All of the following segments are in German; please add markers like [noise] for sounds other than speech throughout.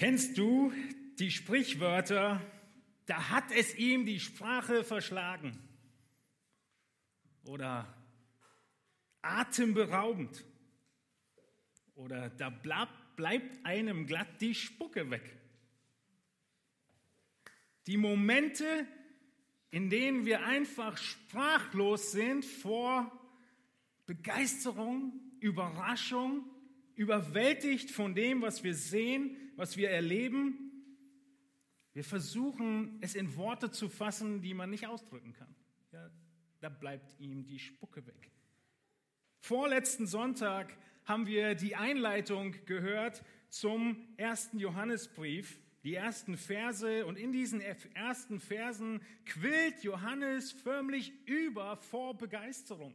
Kennst du die Sprichwörter, da hat es ihm die Sprache verschlagen? Oder atemberaubend? Oder da bleibt einem glatt die Spucke weg? Die Momente, in denen wir einfach sprachlos sind vor Begeisterung, Überraschung, überwältigt von dem, was wir sehen, was wir erleben. Wir versuchen, es in Worte zu fassen, die man nicht ausdrücken kann. Ja, da bleibt ihm die Spucke weg. Vorletzten Sonntag haben wir die Einleitung gehört zum ersten Johannesbrief, die ersten Verse. Und in diesen ersten Versen quillt Johannes förmlich über vor Begeisterung.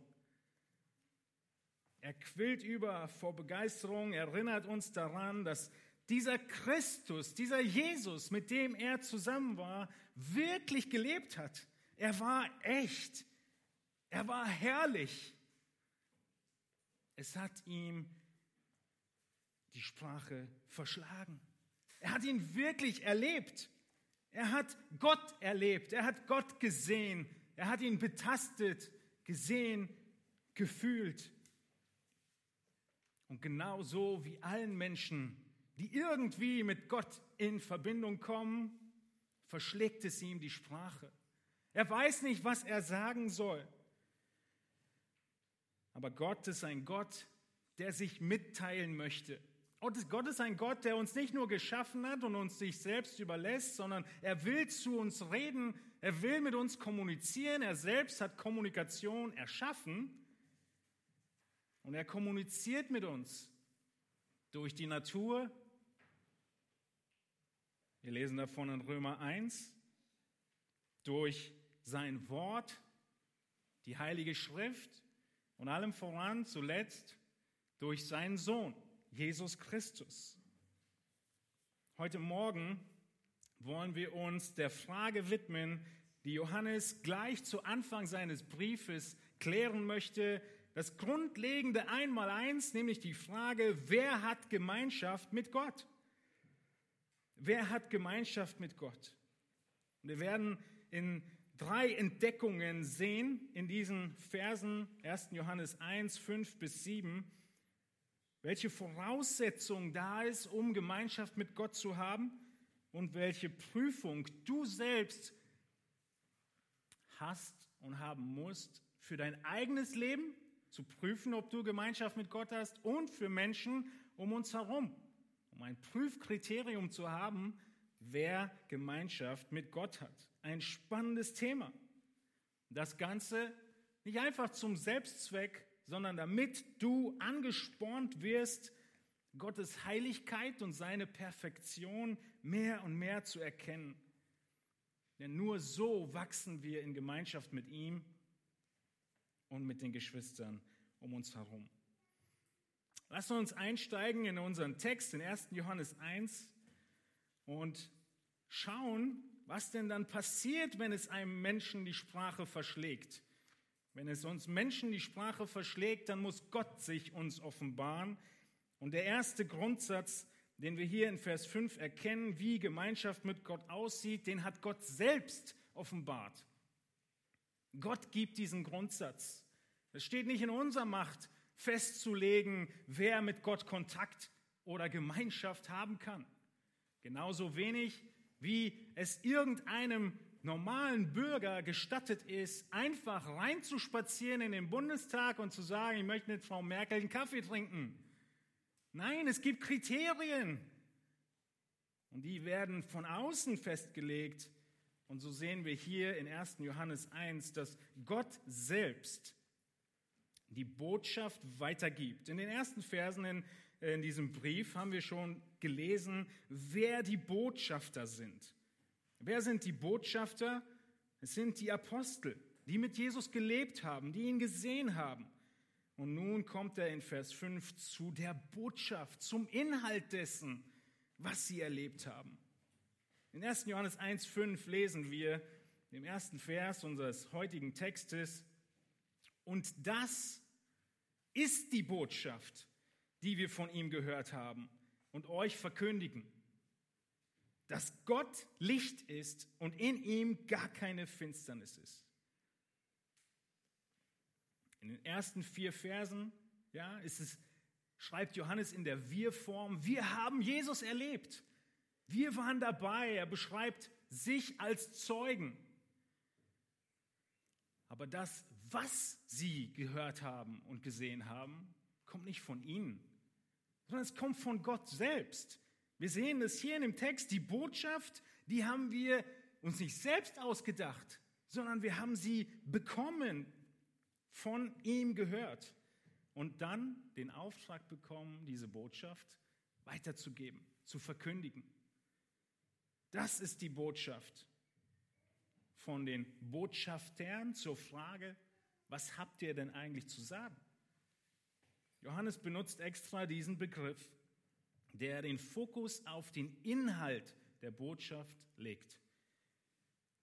Er quillt über vor Begeisterung, erinnert uns daran, dass dieser Christus, dieser Jesus, mit dem er zusammen war, wirklich gelebt hat. Er war echt. Er war herrlich. Es hat ihm die Sprache verschlagen. Er hat ihn wirklich erlebt. Er hat Gott erlebt. Er hat Gott gesehen. Er hat ihn betastet, gesehen, gefühlt. Und genau so wie allen Menschen, die irgendwie mit Gott in Verbindung kommen, verschlägt es ihm die Sprache. Er weiß nicht, was er sagen soll. Aber Gott ist ein Gott, der sich mitteilen möchte. Gott ist ein Gott, der uns nicht nur geschaffen hat und uns sich selbst überlässt, sondern er will zu uns reden, er will mit uns kommunizieren, er selbst hat Kommunikation erschaffen und er kommuniziert mit uns durch die Natur. Wir lesen davon in Römer 1, durch sein Wort, die Heilige Schrift und allem voran zuletzt durch seinen Sohn, Jesus Christus. Heute Morgen wollen wir uns der Frage widmen, die Johannes gleich zu Anfang seines Briefes klären möchte, das grundlegende Einmaleins, nämlich die Frage, wer hat Gemeinschaft mit Gott? Wer hat Gemeinschaft mit Gott? wir werden in drei Entdeckungen sehen in diesen Versen 1. Johannes 1, 5 bis 7, welche Voraussetzung da ist, um Gemeinschaft mit Gott zu haben und welche Prüfung du selbst hast und haben musst für dein eigenes Leben zu prüfen, ob du Gemeinschaft mit Gott hast und für Menschen um uns herum, um ein Prüfkriterium zu haben, wer Gemeinschaft mit Gott hat. Ein spannendes Thema. Das Ganze nicht einfach zum Selbstzweck, sondern damit du angespornt wirst, Gottes Heiligkeit und seine Perfektion mehr und mehr zu erkennen. Denn nur so wachsen wir in Gemeinschaft mit ihm und mit den Geschwistern um uns herum. Wir uns einsteigen in unseren Text, in 1. Johannes 1 und schauen, was denn dann passiert, wenn es einem Menschen die Sprache verschlägt. Wenn es uns Menschen die Sprache verschlägt, dann muss Gott sich uns offenbaren. Und der erste Grundsatz, den wir hier in Vers 5 erkennen, wie Gemeinschaft mit Gott aussieht, den hat Gott selbst offenbart. Gott gibt diesen Grundsatz. Es steht nicht in unserer Macht, festzulegen, wer mit Gott Kontakt oder Gemeinschaft haben kann. Genauso wenig, wie es irgendeinem normalen Bürger gestattet ist, einfach reinzuspazieren in den Bundestag und zu sagen, ich möchte mit Frau Merkel einen Kaffee trinken. Nein, es gibt Kriterien. Und die werden von außen festgelegt. Und so sehen wir hier in 1. Johannes 1, dass Gott selbst die Botschaft weitergibt. In den ersten Versen in, in diesem Brief haben wir schon gelesen, wer die Botschafter sind. Wer sind die Botschafter? Es sind die Apostel, die mit Jesus gelebt haben, die ihn gesehen haben. Und nun kommt er in Vers 5 zu der Botschaft, zum Inhalt dessen, was sie erlebt haben. In 1. Johannes 1.5 lesen wir im ersten Vers unseres heutigen Textes, und das ist die Botschaft, die wir von ihm gehört haben und euch verkündigen. dass Gott Licht ist und in ihm gar keine Finsternis ist. In den ersten vier Versen ja, ist es, schreibt Johannes in der Wir-Form, wir haben Jesus erlebt. Wir waren dabei. Er beschreibt sich als Zeugen. Aber das, was sie gehört haben und gesehen haben, kommt nicht von ihnen, sondern es kommt von Gott selbst. Wir sehen es hier in dem Text, die Botschaft, die haben wir uns nicht selbst ausgedacht, sondern wir haben sie bekommen, von ihm gehört und dann den Auftrag bekommen, diese Botschaft weiterzugeben, zu verkündigen. Das ist die Botschaft von den Botschaftern zur Frage, was habt ihr denn eigentlich zu sagen? Johannes benutzt extra diesen Begriff, der den Fokus auf den Inhalt der Botschaft legt.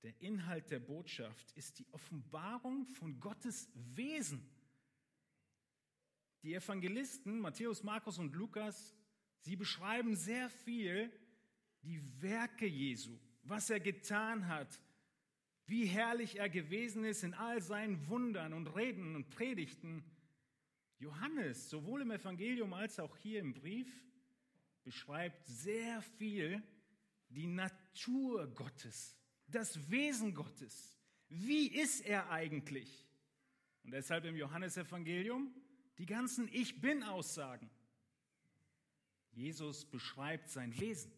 Der Inhalt der Botschaft ist die Offenbarung von Gottes Wesen. Die Evangelisten Matthäus, Markus und Lukas, sie beschreiben sehr viel die Werke Jesu, was er getan hat, wie herrlich er gewesen ist in all seinen Wundern und Reden und Predigten. Johannes, sowohl im Evangelium als auch hier im Brief, beschreibt sehr viel die Natur Gottes, das Wesen Gottes. Wie ist er eigentlich? Und deshalb im Johannesevangelium die ganzen Ich bin-Aussagen. Jesus beschreibt sein Wesen.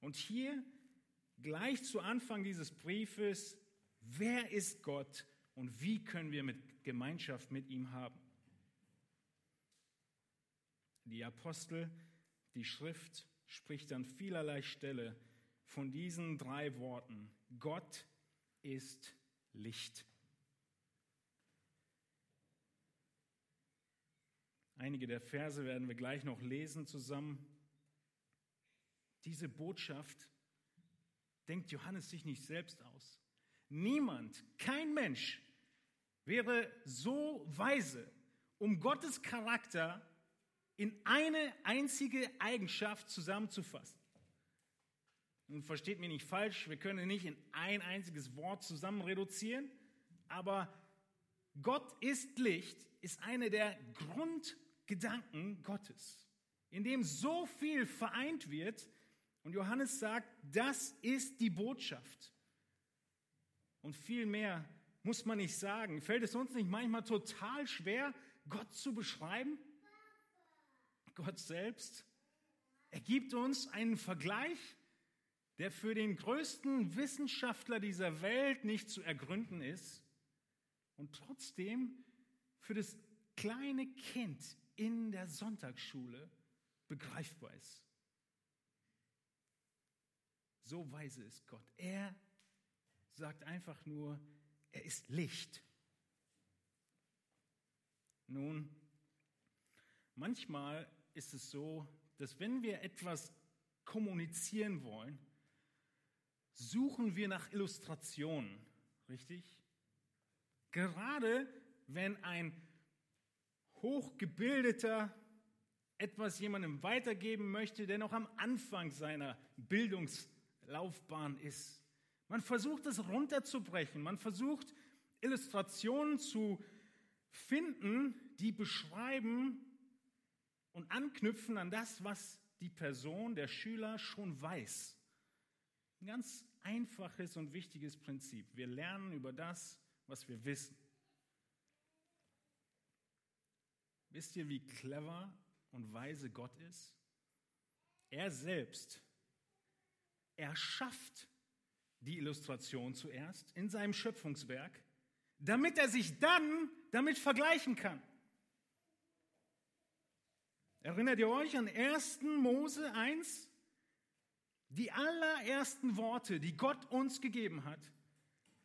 Und hier gleich zu Anfang dieses Briefes, wer ist Gott und wie können wir mit Gemeinschaft mit ihm haben? Die Apostel, die Schrift spricht an vielerlei Stelle von diesen drei Worten. Gott ist Licht. Einige der Verse werden wir gleich noch lesen zusammen. Diese Botschaft denkt Johannes sich nicht selbst aus. Niemand, kein Mensch wäre so weise, um Gottes Charakter in eine einzige Eigenschaft zusammenzufassen. Nun versteht mich nicht falsch, wir können nicht in ein einziges Wort zusammen reduzieren, aber Gott ist Licht ist eine der Grundgedanken Gottes, in dem so viel vereint wird, und Johannes sagt, das ist die Botschaft. Und viel mehr muss man nicht sagen. Fällt es uns nicht manchmal total schwer, Gott zu beschreiben? Gott selbst? Er gibt uns einen Vergleich, der für den größten Wissenschaftler dieser Welt nicht zu ergründen ist und trotzdem für das kleine Kind in der Sonntagsschule begreifbar ist. So weise ist Gott. Er sagt einfach nur, er ist Licht. Nun, manchmal ist es so, dass wenn wir etwas kommunizieren wollen, suchen wir nach Illustrationen, richtig? Gerade wenn ein hochgebildeter etwas jemandem weitergeben möchte, der noch am Anfang seiner Bildungs- Laufbahn ist. Man versucht es runterzubrechen. Man versucht Illustrationen zu finden, die beschreiben und anknüpfen an das, was die Person, der Schüler schon weiß. Ein ganz einfaches und wichtiges Prinzip. Wir lernen über das, was wir wissen. Wisst ihr, wie clever und weise Gott ist? Er selbst er schafft die Illustration zuerst in seinem Schöpfungswerk, damit er sich dann damit vergleichen kann. Erinnert ihr euch an 1. Mose 1? Die allerersten Worte, die Gott uns gegeben hat,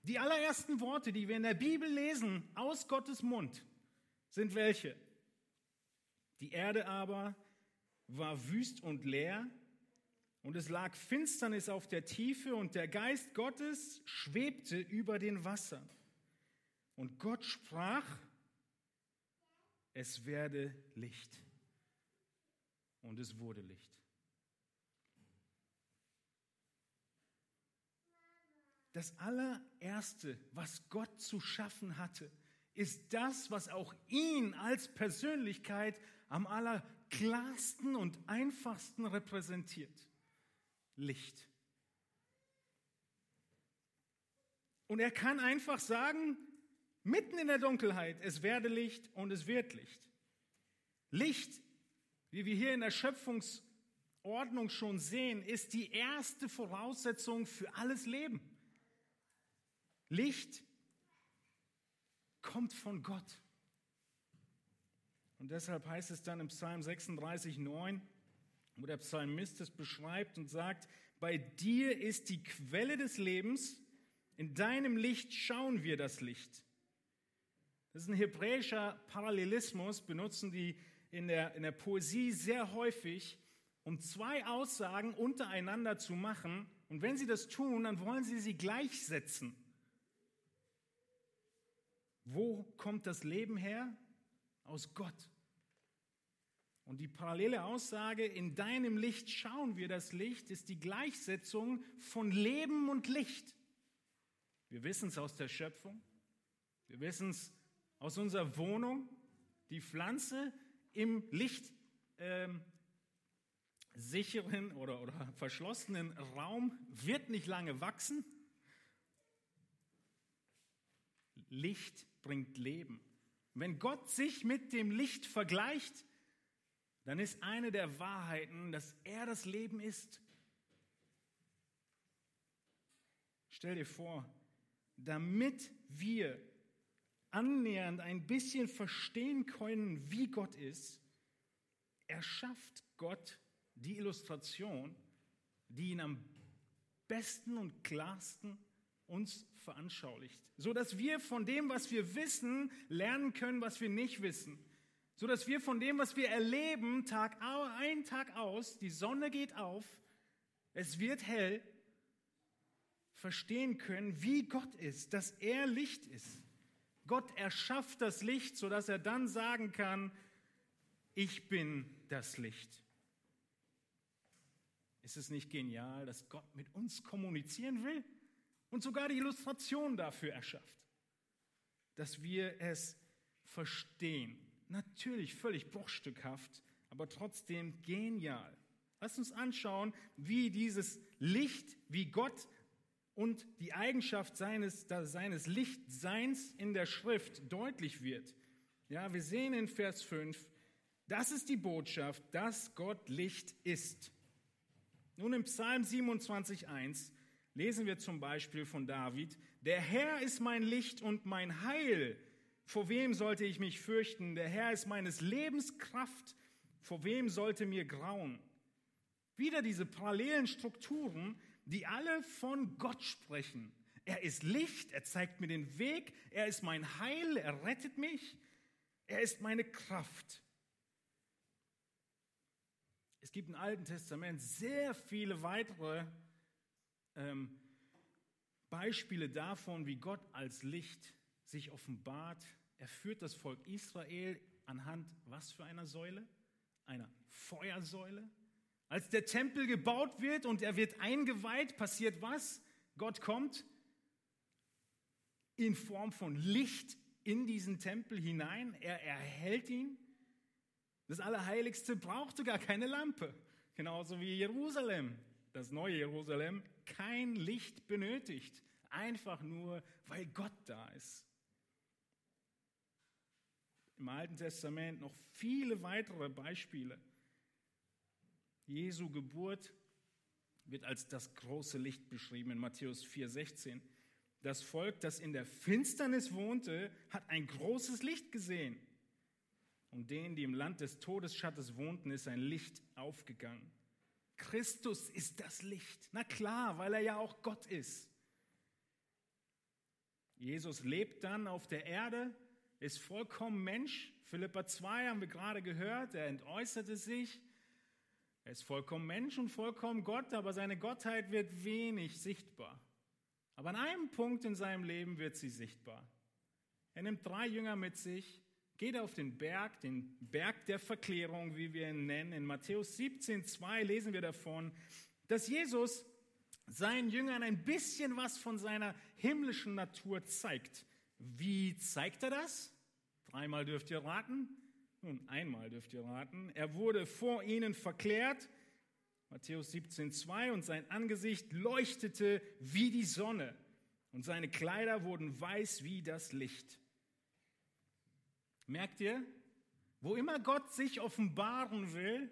die allerersten Worte, die wir in der Bibel lesen aus Gottes Mund, sind welche? Die Erde aber war wüst und leer und es lag Finsternis auf der Tiefe und der Geist Gottes schwebte über den Wassern. Und Gott sprach, es werde Licht. Und es wurde Licht. das allererste, was Gott zu schaffen hatte, ist das, was auch ihn als Persönlichkeit am allerklarsten und einfachsten repräsentiert. Licht. Und er kann einfach sagen, mitten in der Dunkelheit, es werde Licht und es wird Licht. Licht, wie wir hier in der Schöpfungsordnung schon sehen, ist die erste Voraussetzung für alles Leben. Licht kommt von Gott. Und deshalb heißt es dann im Psalm 36, 9, wo der Psalmist es beschreibt und sagt, bei dir ist die Quelle des Lebens, in deinem Licht schauen wir das Licht. Das ist ein hebräischer Parallelismus, benutzen die in der, in der Poesie sehr häufig, um zwei Aussagen untereinander zu machen. Und wenn sie das tun, dann wollen sie sie gleichsetzen. Wo kommt das Leben her? Aus Gott. Und die parallele Aussage, in deinem Licht schauen wir das Licht, ist die Gleichsetzung von Leben und Licht. Wir wissen es aus der Schöpfung, wir wissen es aus unserer Wohnung. Die Pflanze im Licht ähm, sicheren oder, oder verschlossenen Raum wird nicht lange wachsen. Licht bringt Leben. Wenn Gott sich mit dem Licht vergleicht, dann ist eine der Wahrheiten, dass er das Leben ist. Stell dir vor, damit wir annähernd ein bisschen verstehen können, wie Gott ist, erschafft Gott die Illustration, die ihn am besten und klarsten uns veranschaulicht, so dass wir von dem, was wir wissen, lernen können, was wir nicht wissen, so dass wir von dem, was wir erleben, Tag ein, Tag aus, die Sonne geht auf, es wird hell, verstehen können, wie Gott ist, dass er Licht ist. Gott erschafft das Licht, so dass er dann sagen kann, ich bin das Licht. Ist es nicht genial, dass Gott mit uns kommunizieren will? und sogar die Illustration dafür erschafft, dass wir es verstehen. Natürlich völlig bruchstückhaft, aber trotzdem genial. Lass uns anschauen, wie dieses Licht, wie Gott und die Eigenschaft seines, seines Lichtseins in der Schrift deutlich wird. Ja, wir sehen in Vers 5, das ist die Botschaft, dass Gott Licht ist. Nun im Psalm 27.1 lesen wir zum Beispiel von David, der Herr ist mein Licht und mein Heil. Vor wem sollte ich mich fürchten? Der Herr ist meines Lebens Kraft. Vor wem sollte mir grauen? Wieder diese parallelen Strukturen, die alle von Gott sprechen. Er ist Licht, er zeigt mir den Weg, er ist mein Heil, er rettet mich, er ist meine Kraft. Es gibt im Alten Testament sehr viele weitere ähm, Beispiele davon, wie Gott als Licht sich offenbart. Er führt das Volk Israel anhand was für einer Säule? Einer Feuersäule. Als der Tempel gebaut wird und er wird eingeweiht, passiert was? Gott kommt in Form von Licht in diesen Tempel hinein. Er erhält ihn. Das Allerheiligste brauchte gar keine Lampe. Genauso wie Jerusalem, das neue Jerusalem, kein Licht benötigt, einfach nur, weil Gott da ist. Im Alten Testament noch viele weitere Beispiele. Jesu Geburt wird als das große Licht beschrieben in Matthäus 4,16. Das Volk, das in der Finsternis wohnte, hat ein großes Licht gesehen. Und denen, die im Land des Todesschattes wohnten, ist ein Licht aufgegangen. Christus ist das Licht. Na klar, weil er ja auch Gott ist. Jesus lebt dann auf der Erde, ist vollkommen Mensch. Philippa 2 haben wir gerade gehört, er entäußerte sich. Er ist vollkommen Mensch und vollkommen Gott, aber seine Gottheit wird wenig sichtbar. Aber an einem Punkt in seinem Leben wird sie sichtbar. Er nimmt drei Jünger mit sich geht auf den Berg, den Berg der Verklärung, wie wir ihn nennen. In Matthäus 17, 2 lesen wir davon, dass Jesus seinen Jüngern ein bisschen was von seiner himmlischen Natur zeigt. Wie zeigt er das? Dreimal dürft ihr raten. Nun, einmal dürft ihr raten. Er wurde vor ihnen verklärt. Matthäus 17,2 und sein Angesicht leuchtete wie die Sonne und seine Kleider wurden weiß wie das Licht. Merkt ihr? Wo immer Gott sich offenbaren will,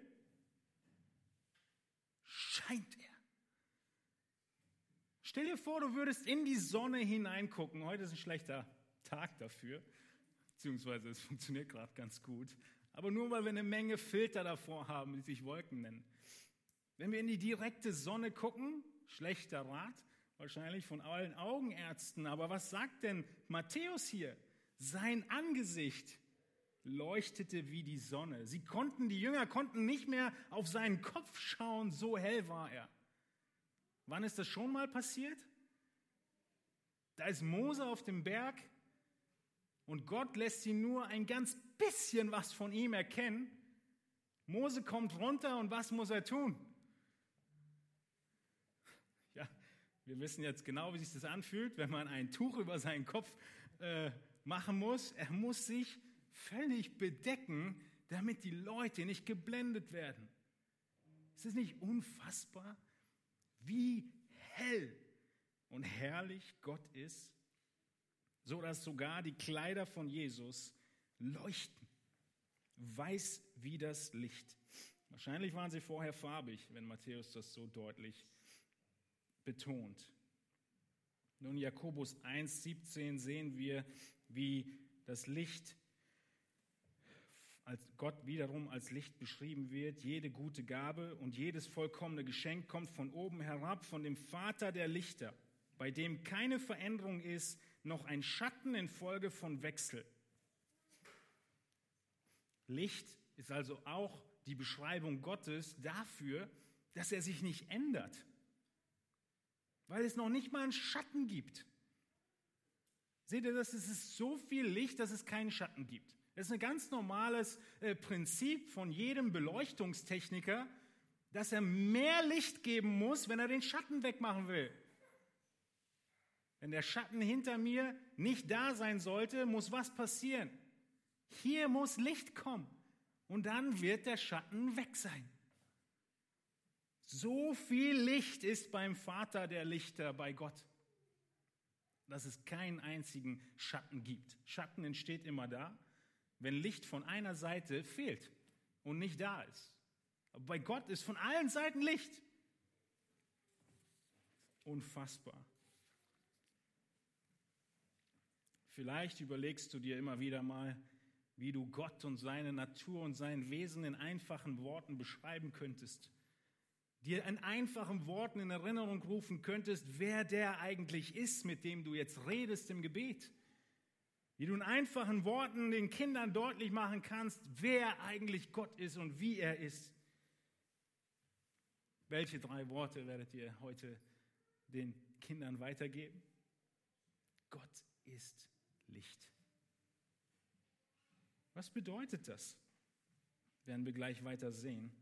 scheint er. Stell dir vor, du würdest in die Sonne hineingucken. Heute ist ein schlechter Tag dafür, beziehungsweise es funktioniert gerade ganz gut. Aber nur weil wir eine Menge Filter davor haben, die sich Wolken nennen. Wenn wir in die direkte Sonne gucken, schlechter Rat, wahrscheinlich von allen Augenärzten. Aber was sagt denn Matthäus hier? Sein Angesicht leuchtete wie die Sonne. Sie konnten, die Jünger konnten nicht mehr auf seinen Kopf schauen, so hell war er. Wann ist das schon mal passiert? Da ist Mose auf dem Berg und Gott lässt sie nur ein ganz bisschen was von ihm erkennen. Mose kommt runter und was muss er tun? Ja, wir wissen jetzt genau, wie sich das anfühlt, wenn man ein Tuch über seinen Kopf äh, machen muss. Er muss sich völlig bedecken, damit die Leute nicht geblendet werden. Ist es nicht unfassbar, wie hell und herrlich Gott ist, so dass sogar die Kleider von Jesus leuchten, weiß wie das Licht. Wahrscheinlich waren sie vorher farbig, wenn Matthäus das so deutlich betont. Nun, Jakobus 1,17 sehen wir, wie das Licht als Gott wiederum als Licht beschrieben wird. Jede gute Gabe und jedes vollkommene Geschenk kommt von oben herab, von dem Vater der Lichter, bei dem keine Veränderung ist, noch ein Schatten infolge von Wechsel. Licht ist also auch die Beschreibung Gottes dafür, dass er sich nicht ändert, weil es noch nicht mal einen Schatten gibt. Seht ihr das? Es ist so viel Licht, dass es keinen Schatten gibt. Das ist ein ganz normales äh, Prinzip von jedem Beleuchtungstechniker, dass er mehr Licht geben muss, wenn er den Schatten wegmachen will. Wenn der Schatten hinter mir nicht da sein sollte, muss was passieren? Hier muss Licht kommen und dann wird der Schatten weg sein. So viel Licht ist beim Vater der Lichter, bei Gott, dass es keinen einzigen Schatten gibt. Schatten entsteht immer da, wenn Licht von einer Seite fehlt und nicht da ist. Aber bei Gott ist von allen Seiten Licht. Unfassbar. Vielleicht überlegst du dir immer wieder mal, wie du Gott und seine Natur und sein Wesen in einfachen Worten beschreiben könntest. Dir in einfachen Worten in Erinnerung rufen könntest, wer der eigentlich ist, mit dem du jetzt redest im Gebet. Wie du in einfachen Worten den Kindern deutlich machen kannst, wer eigentlich Gott ist und wie er ist. Welche drei Worte werdet ihr heute den Kindern weitergeben? Gott ist Licht. Was bedeutet das? Werden wir gleich weiter sehen.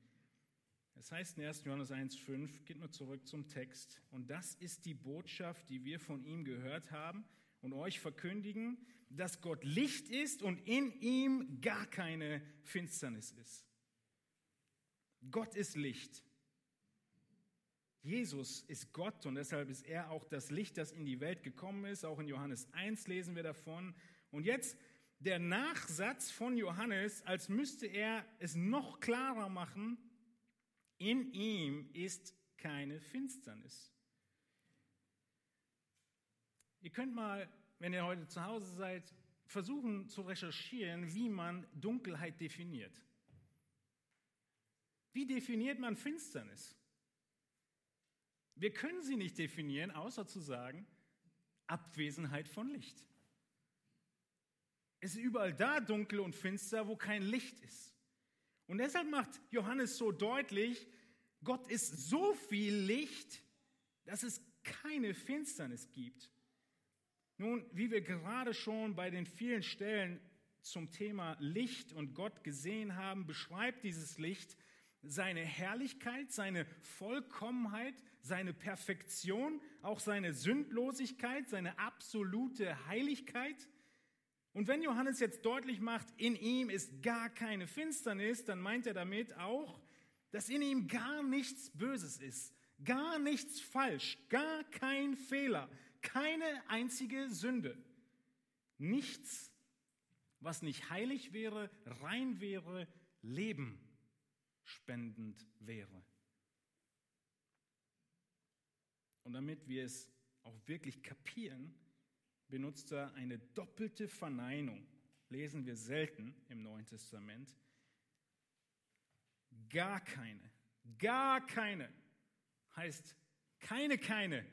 Es heißt in 1. Johannes 1,5, geht nur zurück zum Text. Und das ist die Botschaft, die wir von ihm gehört haben und euch verkündigen, dass Gott Licht ist und in ihm gar keine Finsternis ist. Gott ist Licht. Jesus ist Gott und deshalb ist er auch das Licht, das in die Welt gekommen ist. Auch in Johannes 1 lesen wir davon. Und jetzt der Nachsatz von Johannes, als müsste er es noch klarer machen, in ihm ist keine Finsternis. Ihr könnt mal, wenn ihr heute zu Hause seid, versuchen zu recherchieren, wie man Dunkelheit definiert. Wie definiert man Finsternis? Wir können sie nicht definieren, außer zu sagen, Abwesenheit von Licht. Es ist überall da dunkel und finster, wo kein Licht ist. Und deshalb macht Johannes so deutlich, Gott ist so viel Licht, dass es keine Finsternis gibt. Nun, wie wir gerade schon bei den vielen Stellen zum Thema Licht und Gott gesehen haben, beschreibt dieses Licht seine Herrlichkeit, seine Vollkommenheit, seine Perfektion, auch seine Sündlosigkeit, seine absolute Heiligkeit. Und wenn Johannes jetzt deutlich macht, in ihm ist gar keine Finsternis, dann meint er damit auch, dass in ihm gar nichts Böses ist, gar nichts falsch, gar kein Fehler, keine einzige Sünde. Nichts, was nicht heilig wäre, rein wäre, Leben spendend wäre. Und damit wir es auch wirklich kapieren, benutzt er eine doppelte Verneinung. Lesen wir selten im Neuen Testament. Gar keine, gar keine heißt keine, keine.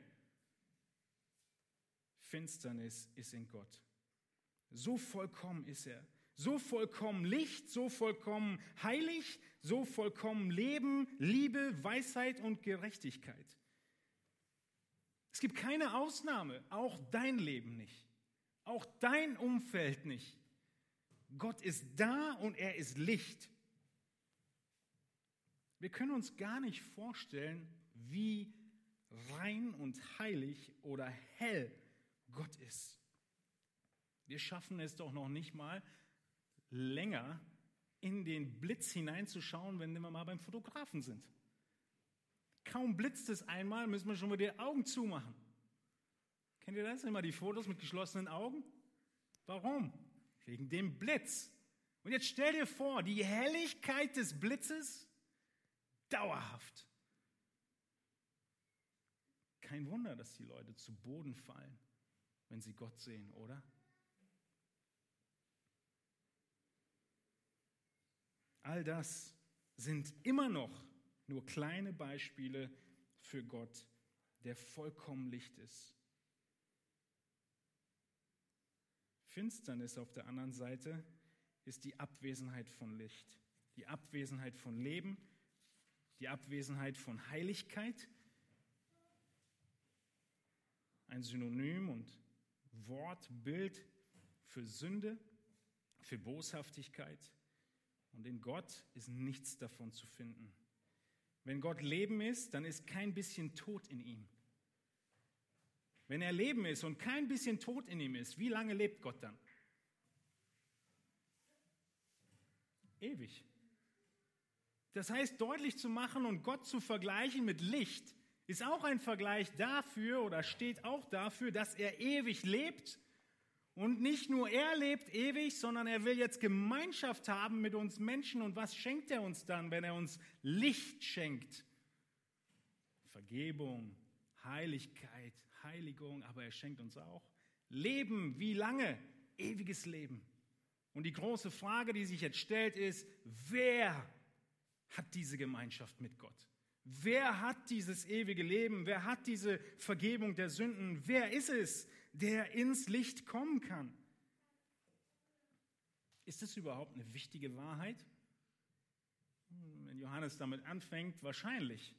Finsternis ist in Gott. So vollkommen ist er. So vollkommen Licht, so vollkommen heilig, so vollkommen Leben, Liebe, Weisheit und Gerechtigkeit. Es gibt keine Ausnahme, auch dein Leben nicht, auch dein Umfeld nicht. Gott ist da und er ist Licht. Wir können uns gar nicht vorstellen, wie rein und heilig oder hell Gott ist. Wir schaffen es doch noch nicht mal länger in den Blitz hineinzuschauen, wenn wir mal beim Fotografen sind. Kaum blitzt es einmal, müssen wir schon wieder die Augen zumachen. Kennt ihr das? Immer die Fotos mit geschlossenen Augen? Warum? Wegen dem Blitz. Und jetzt stell dir vor, die Helligkeit des Blitzes dauerhaft. Kein Wunder, dass die Leute zu Boden fallen, wenn sie Gott sehen, oder? All das sind immer noch nur kleine Beispiele für Gott, der vollkommen Licht ist. Finsternis auf der anderen Seite ist die Abwesenheit von Licht, die Abwesenheit von Leben, die Abwesenheit von Heiligkeit. Ein Synonym und Wortbild für Sünde, für Boshaftigkeit. Und in Gott ist nichts davon zu finden. Wenn Gott Leben ist, dann ist kein bisschen Tod in ihm. Wenn er Leben ist und kein bisschen Tod in ihm ist, wie lange lebt Gott dann? Ewig. Das heißt, deutlich zu machen und Gott zu vergleichen mit Licht, ist auch ein Vergleich dafür oder steht auch dafür, dass er ewig lebt und nicht nur er lebt ewig, sondern er will jetzt Gemeinschaft haben mit uns Menschen. Und was schenkt er uns dann, wenn er uns Licht schenkt? Vergebung, Heiligkeit, Heiligung, aber er schenkt uns auch Leben. Wie lange? Ewiges Leben. Und die große Frage, die sich jetzt stellt, ist, wer hat diese Gemeinschaft mit Gott? Wer hat dieses ewige Leben? Wer hat diese Vergebung der Sünden? Wer ist es, der ins Licht kommen kann. Ist das überhaupt eine wichtige Wahrheit? Wenn Johannes damit anfängt, wahrscheinlich.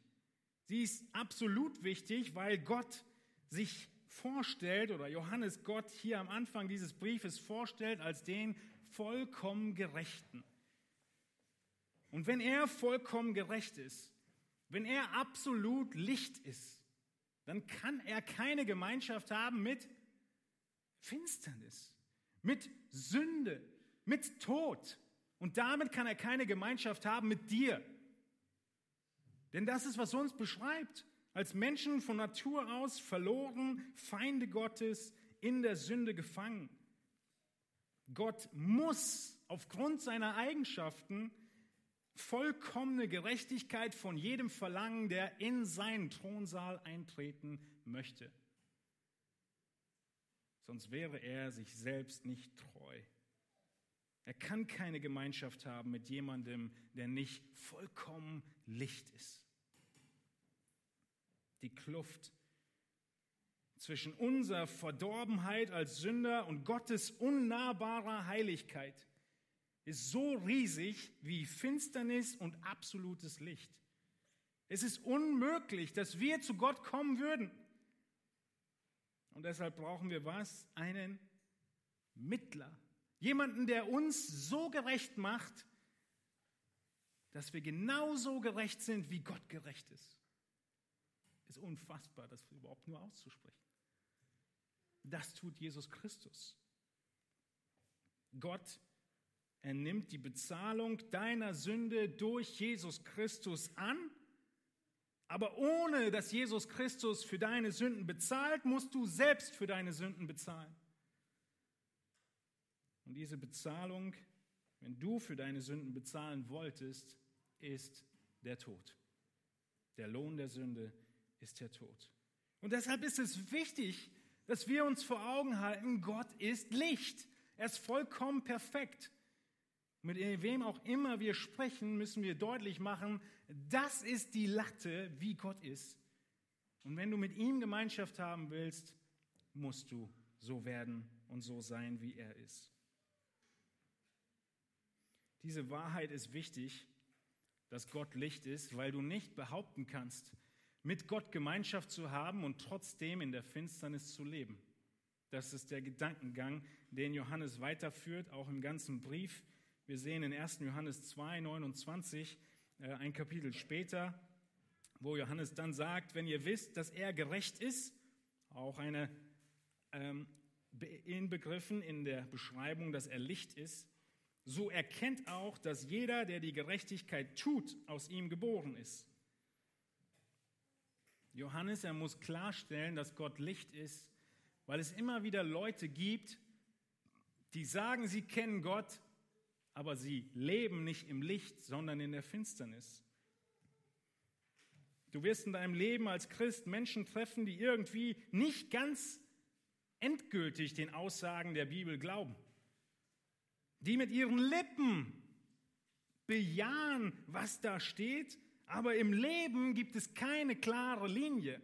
Sie ist absolut wichtig, weil Gott sich vorstellt oder Johannes Gott hier am Anfang dieses Briefes vorstellt als den vollkommen Gerechten. Und wenn er vollkommen gerecht ist, wenn er absolut Licht ist, dann kann er keine Gemeinschaft haben mit Finsternis, mit Sünde, mit Tod. Und damit kann er keine Gemeinschaft haben mit dir. Denn das ist, was uns beschreibt. Als Menschen von Natur aus verloren, Feinde Gottes, in der Sünde gefangen. Gott muss aufgrund seiner Eigenschaften vollkommene Gerechtigkeit von jedem verlangen, der in seinen Thronsaal eintreten möchte sonst wäre er sich selbst nicht treu. Er kann keine Gemeinschaft haben mit jemandem, der nicht vollkommen Licht ist. Die Kluft zwischen unserer Verdorbenheit als Sünder und Gottes unnahbarer Heiligkeit ist so riesig wie Finsternis und absolutes Licht. Es ist unmöglich, dass wir zu Gott kommen würden. Und deshalb brauchen wir was? Einen Mittler. Jemanden, der uns so gerecht macht, dass wir genauso gerecht sind, wie Gott gerecht ist. Ist unfassbar, das überhaupt nur auszusprechen. Das tut Jesus Christus. Gott, er nimmt die Bezahlung deiner Sünde durch Jesus Christus an, aber ohne dass Jesus Christus für deine Sünden bezahlt, musst du selbst für deine Sünden bezahlen. Und diese Bezahlung, wenn du für deine Sünden bezahlen wolltest, ist der Tod. Der Lohn der Sünde ist der Tod. Und deshalb ist es wichtig, dass wir uns vor Augen halten, Gott ist Licht. Er ist vollkommen perfekt. Mit wem auch immer wir sprechen, müssen wir deutlich machen, das ist die Latte, wie Gott ist. Und wenn du mit ihm Gemeinschaft haben willst, musst du so werden und so sein, wie er ist. Diese Wahrheit ist wichtig, dass Gott Licht ist, weil du nicht behaupten kannst, mit Gott Gemeinschaft zu haben und trotzdem in der Finsternis zu leben. Das ist der Gedankengang, den Johannes weiterführt, auch im ganzen Brief. Wir sehen in 1. Johannes 2, 29, äh, ein Kapitel später, wo Johannes dann sagt, wenn ihr wisst, dass er gerecht ist, auch eine ähm, inbegriffen in der Beschreibung, dass er Licht ist, so erkennt auch, dass jeder, der die Gerechtigkeit tut, aus ihm geboren ist. Johannes, er muss klarstellen, dass Gott Licht ist, weil es immer wieder Leute gibt, die sagen, sie kennen Gott, aber sie leben nicht im Licht, sondern in der Finsternis. Du wirst in deinem Leben als Christ Menschen treffen, die irgendwie nicht ganz endgültig den Aussagen der Bibel glauben die mit ihren Lippen bejahen, was da steht, aber im Leben gibt es keine klare Linie.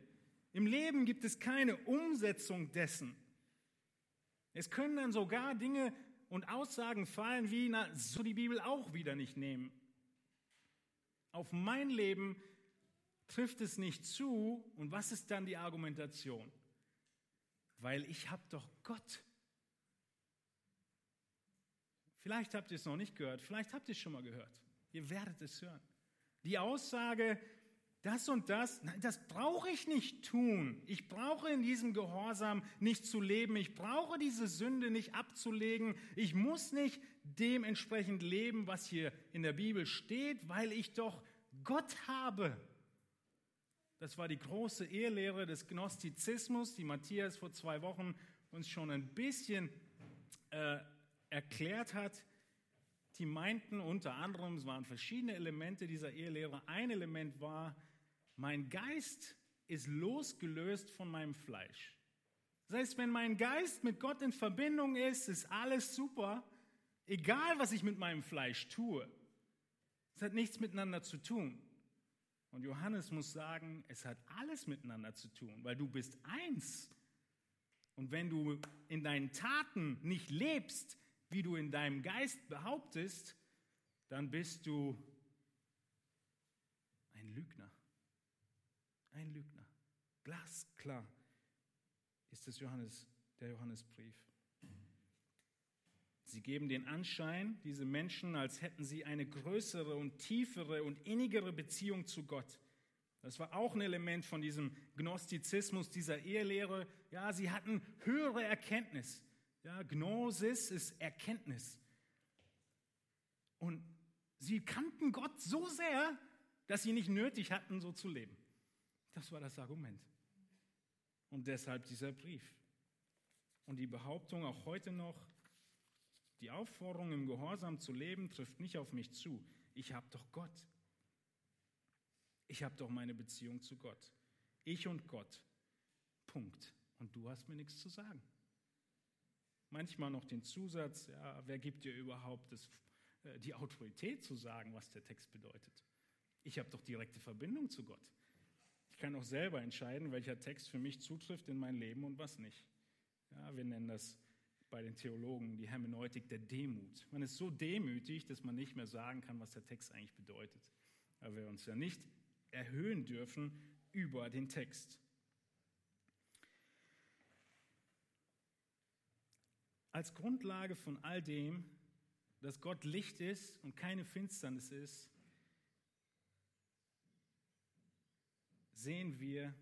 Im Leben gibt es keine Umsetzung dessen. Es können dann sogar Dinge und Aussagen fallen wie, na, so die Bibel auch wieder nicht nehmen. Auf mein Leben trifft es nicht zu. Und was ist dann die Argumentation? Weil ich habe doch Gott. Vielleicht habt ihr es noch nicht gehört, vielleicht habt ihr es schon mal gehört. Ihr werdet es hören. Die Aussage, das und das, nein, das brauche ich nicht tun. Ich brauche in diesem Gehorsam nicht zu leben. Ich brauche diese Sünde nicht abzulegen. Ich muss nicht dementsprechend leben, was hier in der Bibel steht, weil ich doch Gott habe. Das war die große Ehelehre des Gnostizismus, die Matthias vor zwei Wochen uns schon ein bisschen äh, erklärt hat, die meinten unter anderem, es waren verschiedene Elemente dieser Ehelehre. Ein Element war, mein Geist ist losgelöst von meinem Fleisch. Das heißt, wenn mein Geist mit Gott in Verbindung ist, ist alles super, egal was ich mit meinem Fleisch tue. Es hat nichts miteinander zu tun. Und Johannes muss sagen, es hat alles miteinander zu tun, weil du bist eins. Und wenn du in deinen Taten nicht lebst, wie du in deinem Geist behauptest, dann bist du ein Lügner. Ein Lügner. Glasklar ist es Johannes, der Johannesbrief. Sie geben den Anschein, diese Menschen, als hätten sie eine größere und tiefere und innigere Beziehung zu Gott. Das war auch ein Element von diesem Gnostizismus, dieser Ehelehre. Ja, sie hatten höhere Erkenntnis. Ja, Gnosis ist Erkenntnis. Und sie kannten Gott so sehr, dass sie nicht nötig hatten, so zu leben. Das war das Argument. Und deshalb dieser Brief. Und die Behauptung auch heute noch, die Aufforderung im Gehorsam zu leben, trifft nicht auf mich zu. Ich habe doch Gott. Ich habe doch meine Beziehung zu Gott. Ich und Gott. Punkt. Und du hast mir nichts zu sagen. Manchmal noch den Zusatz, ja, wer gibt dir überhaupt das, äh, die Autorität zu sagen, was der Text bedeutet? Ich habe doch direkte Verbindung zu Gott. Ich kann auch selber entscheiden, welcher Text für mich zutrifft in mein Leben und was nicht. Ja, wir nennen das bei den Theologen die Hermeneutik der Demut. Man ist so demütig, dass man nicht mehr sagen kann, was der Text eigentlich bedeutet. Aber wir uns ja nicht erhöhen dürfen über den Text. als Grundlage von all dem, dass Gott Licht ist und keine Finsternis ist, sehen wir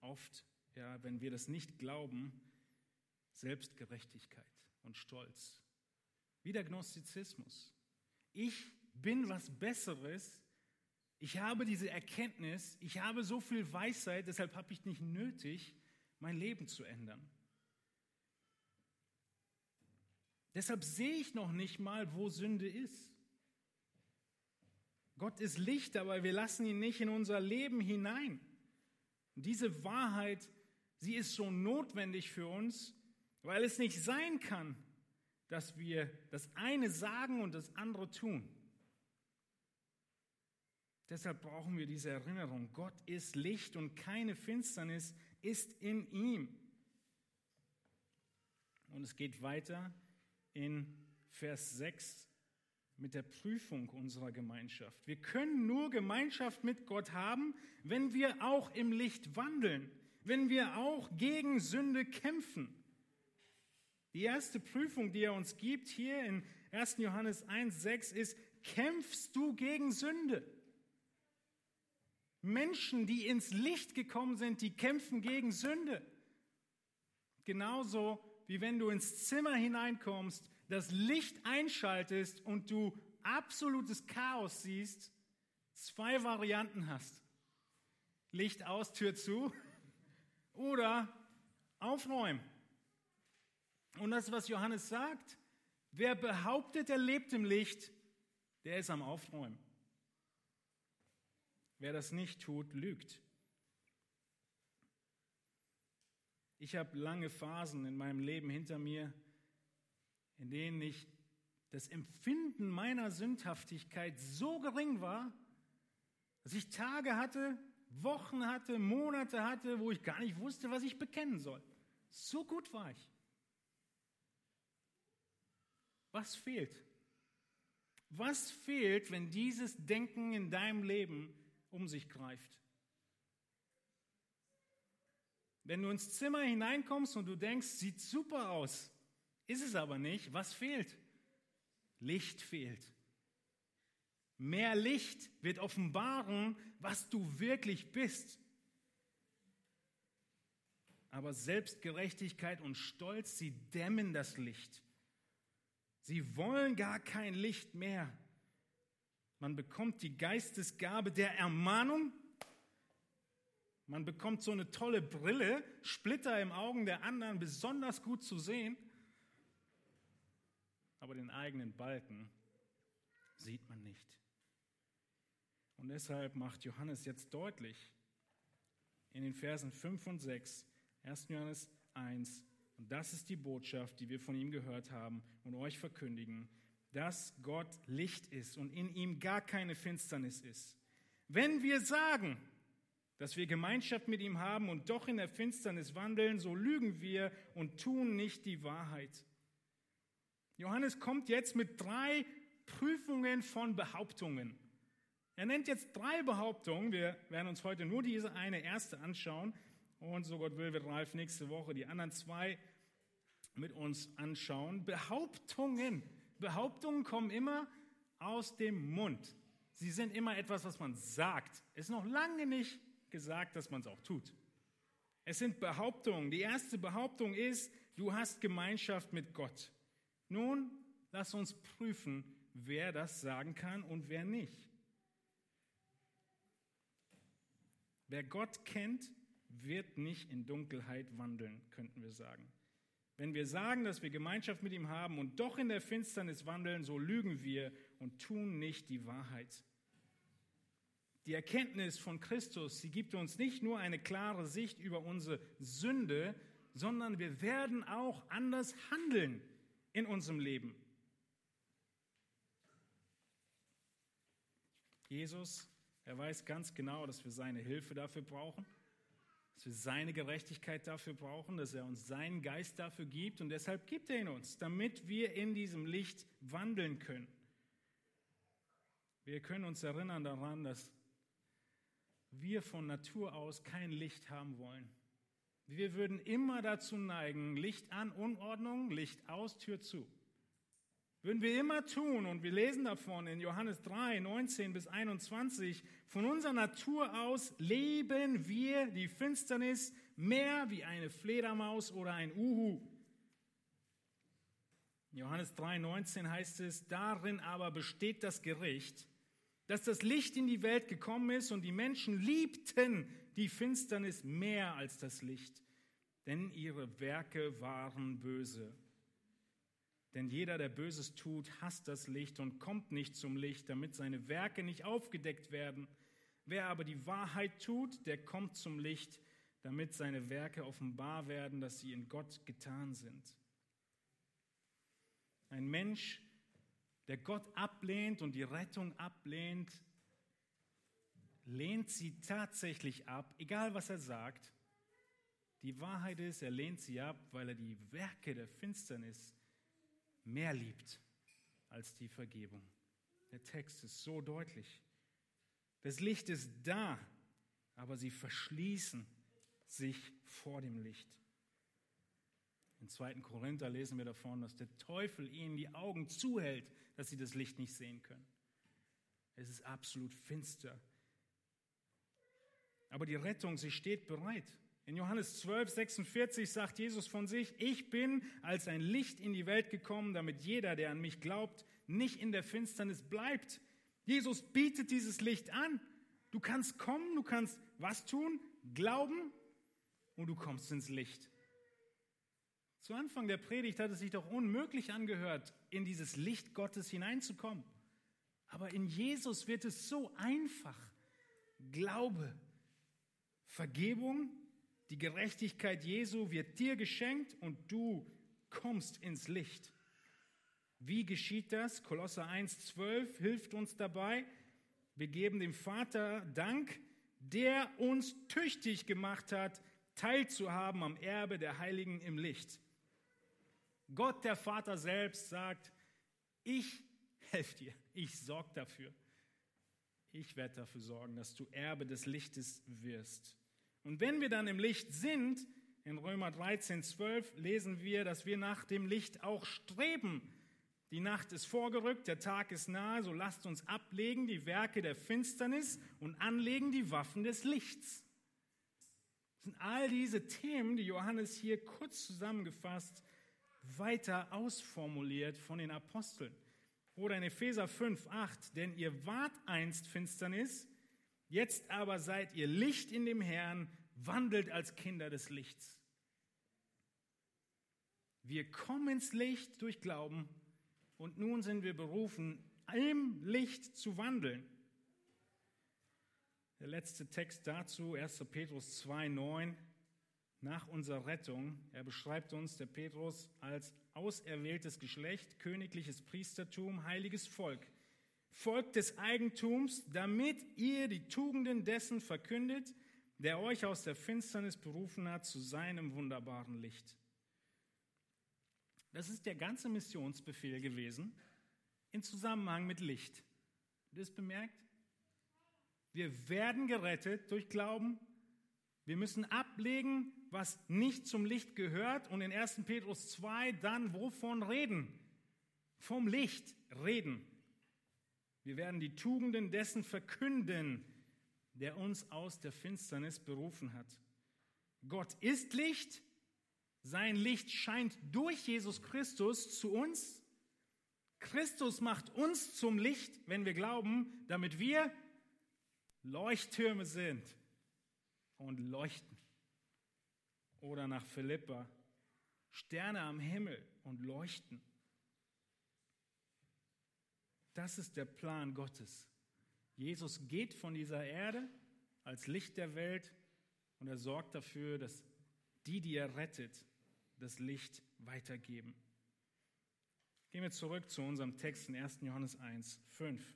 oft, ja, wenn wir das nicht glauben, Selbstgerechtigkeit und Stolz. Wie der Gnostizismus. Ich bin was Besseres. Ich habe diese Erkenntnis. Ich habe so viel Weisheit. Deshalb habe ich nicht nötig, mein Leben zu ändern. Deshalb sehe ich noch nicht mal, wo Sünde ist. Gott ist Licht, aber wir lassen ihn nicht in unser Leben hinein. Und diese Wahrheit, sie ist so notwendig für uns, weil es nicht sein kann, dass wir das eine sagen und das andere tun. Deshalb brauchen wir diese Erinnerung. Gott ist Licht und keine Finsternis ist in ihm. Und es geht weiter in Vers 6 mit der Prüfung unserer Gemeinschaft. Wir können nur Gemeinschaft mit Gott haben, wenn wir auch im Licht wandeln, wenn wir auch gegen Sünde kämpfen. Die erste Prüfung, die er uns gibt hier in 1. Johannes 1, 6 ist, kämpfst du gegen Sünde? Menschen, die ins Licht gekommen sind, die kämpfen gegen Sünde. Genauso wie wenn du ins Zimmer hineinkommst, das Licht einschaltest und du absolutes Chaos siehst, zwei Varianten hast. Licht aus, Tür zu [laughs] oder aufräumen. Und das, was Johannes sagt, wer behauptet, er lebt im Licht, der ist am Aufräumen. Wer das nicht tut, lügt. Ich habe lange Phasen in meinem Leben hinter mir, in denen ich das Empfinden meiner Sündhaftigkeit so gering war, dass ich Tage hatte, Wochen hatte, Monate hatte, wo ich gar nicht wusste, was ich bekennen soll. So gut war ich. Was fehlt? Was fehlt, wenn dieses Denken in deinem Leben um sich greift? Wenn du ins Zimmer hineinkommst und du denkst, sieht super aus, ist es aber nicht, was fehlt? Licht fehlt. Mehr Licht wird offenbaren, was du wirklich bist. Aber Selbstgerechtigkeit und Stolz, sie dämmen das Licht. Sie wollen gar kein Licht mehr. Man bekommt die Geistesgabe der Ermahnung. Man bekommt so eine tolle Brille, Splitter im Augen der anderen besonders gut zu sehen. Aber den eigenen Balken sieht man nicht. Und deshalb macht Johannes jetzt deutlich in den Versen 5 und 6, 1. Johannes 1, und das ist die Botschaft, die wir von ihm gehört haben und euch verkündigen, dass Gott Licht ist und in ihm gar keine Finsternis ist. Wenn wir sagen, dass wir Gemeinschaft mit ihm haben und doch in der Finsternis wandeln, so lügen wir und tun nicht die Wahrheit. Johannes kommt jetzt mit drei Prüfungen von Behauptungen. Er nennt jetzt drei Behauptungen. Wir werden uns heute nur diese eine erste anschauen. Und so Gott will, wird Ralf nächste Woche die anderen zwei mit uns anschauen. Behauptungen. Behauptungen kommen immer aus dem Mund. Sie sind immer etwas, was man sagt. Es ist noch lange nicht gesagt, dass man es auch tut. Es sind Behauptungen. Die erste Behauptung ist, du hast Gemeinschaft mit Gott. Nun, lass uns prüfen, wer das sagen kann und wer nicht. Wer Gott kennt, wird nicht in Dunkelheit wandeln, könnten wir sagen. Wenn wir sagen, dass wir Gemeinschaft mit ihm haben und doch in der Finsternis wandeln, so lügen wir und tun nicht die Wahrheit. Die Erkenntnis von Christus, sie gibt uns nicht nur eine klare Sicht über unsere Sünde, sondern wir werden auch anders handeln in unserem Leben. Jesus, er weiß ganz genau, dass wir seine Hilfe dafür brauchen dass wir seine Gerechtigkeit dafür brauchen, dass er uns seinen Geist dafür gibt und deshalb gibt er ihn uns, damit wir in diesem Licht wandeln können. Wir können uns erinnern daran, dass wir von Natur aus kein Licht haben wollen. Wir würden immer dazu neigen, Licht an, Unordnung, Licht aus, Tür zu. würden wir immer tun, und wir lesen davon in Johannes 3, 19 bis 21, von unserer Natur aus leben wir die Finsternis mehr wie eine Fledermaus oder ein Uhu. In Johannes 3, 19 heißt es, darin aber besteht das Gericht, dass das Licht in die Welt gekommen ist und die Menschen liebten die Finsternis mehr als das Licht, denn ihre Werke waren böse. Denn jeder, der Böses tut, hasst das Licht und kommt nicht zum Licht, damit seine Werke nicht aufgedeckt werden. Wer aber die Wahrheit tut, der kommt zum Licht, damit seine Werke offenbar werden, dass sie in Gott getan sind. Ein Mensch, der Gott ablehnt und die Rettung ablehnt, lehnt sie tatsächlich ab, egal was er sagt. Die Wahrheit ist, er lehnt sie ab, weil er die Werke der Finsternis mehr liebt als die Vergebung. Der Text ist so deutlich. Das Licht ist da, aber sie verschließen sich vor dem Licht. In 2. Korinther lesen wir davon, dass der Teufel ihnen die Augen zuhält, dass sie das Licht nicht sehen können. Es ist absolut finster. Aber die Rettung, sie steht bereit. In Johannes 12, 46 sagt Jesus von sich, ich bin als ein Licht in die Welt gekommen, damit jeder, der an mich glaubt, nicht in der Finsternis bleibt. Jesus bietet dieses Licht an. Du kannst kommen, du kannst was tun? Glauben und du kommst ins Licht. Zu Anfang der Predigt hat es sich doch unmöglich angehört, in dieses Licht Gottes hineinzukommen. Aber in Jesus wird es so einfach. Glaube, Vergebung, die Gerechtigkeit Jesu wird dir geschenkt und du kommst ins Licht. Wie geschieht das? Kolosser 1,12 hilft uns dabei. Wir geben dem Vater Dank, der uns tüchtig gemacht hat, teilzuhaben am Erbe der Heiligen im Licht. Gott, der Vater selbst, sagt, ich helfe dir, ich sorge dafür. Ich werde dafür sorgen, dass du Erbe des Lichtes wirst. Und wenn wir dann im Licht sind, in Römer 13, 12 lesen wir, dass wir nach dem Licht auch streben. Die Nacht ist vorgerückt, der Tag ist nahe, so lasst uns ablegen die Werke der Finsternis und anlegen die Waffen des Lichts. Das sind all diese Themen, die Johannes hier kurz zusammengefasst weiter ausformuliert von den Aposteln. Oder in Epheser 5, 8, denn ihr wart einst Finsternis, jetzt aber seid ihr Licht in dem Herrn, wandelt als Kinder des Lichts. Wir kommen ins Licht durch Glauben und nun sind wir berufen, im Licht zu wandeln. Der letzte Text dazu, 1. Petrus 2, 9 nach unserer Rettung. Er beschreibt uns, der Petrus, als auserwähltes Geschlecht, königliches Priestertum, heiliges Volk, Volk des Eigentums, damit ihr die Tugenden dessen verkündet, der euch aus der Finsternis berufen hat zu seinem wunderbaren Licht. Das ist der ganze Missionsbefehl gewesen in Zusammenhang mit Licht. Habt ihr das bemerkt? Wir werden gerettet durch Glauben. Wir müssen ablegen, was nicht zum Licht gehört und in 1. Petrus 2 dann wovon reden? Vom Licht reden. Wir werden die Tugenden dessen verkünden, der uns aus der Finsternis berufen hat. Gott ist Licht, sein Licht scheint durch Jesus Christus zu uns. Christus macht uns zum Licht, wenn wir glauben, damit wir Leuchttürme sind und leuchten oder nach Philippa, Sterne am Himmel und leuchten. Das ist der Plan Gottes. Jesus geht von dieser Erde als Licht der Welt und er sorgt dafür, dass die, die er rettet, das Licht weitergeben. Gehen wir zurück zu unserem Text in 1. Johannes 1, 5.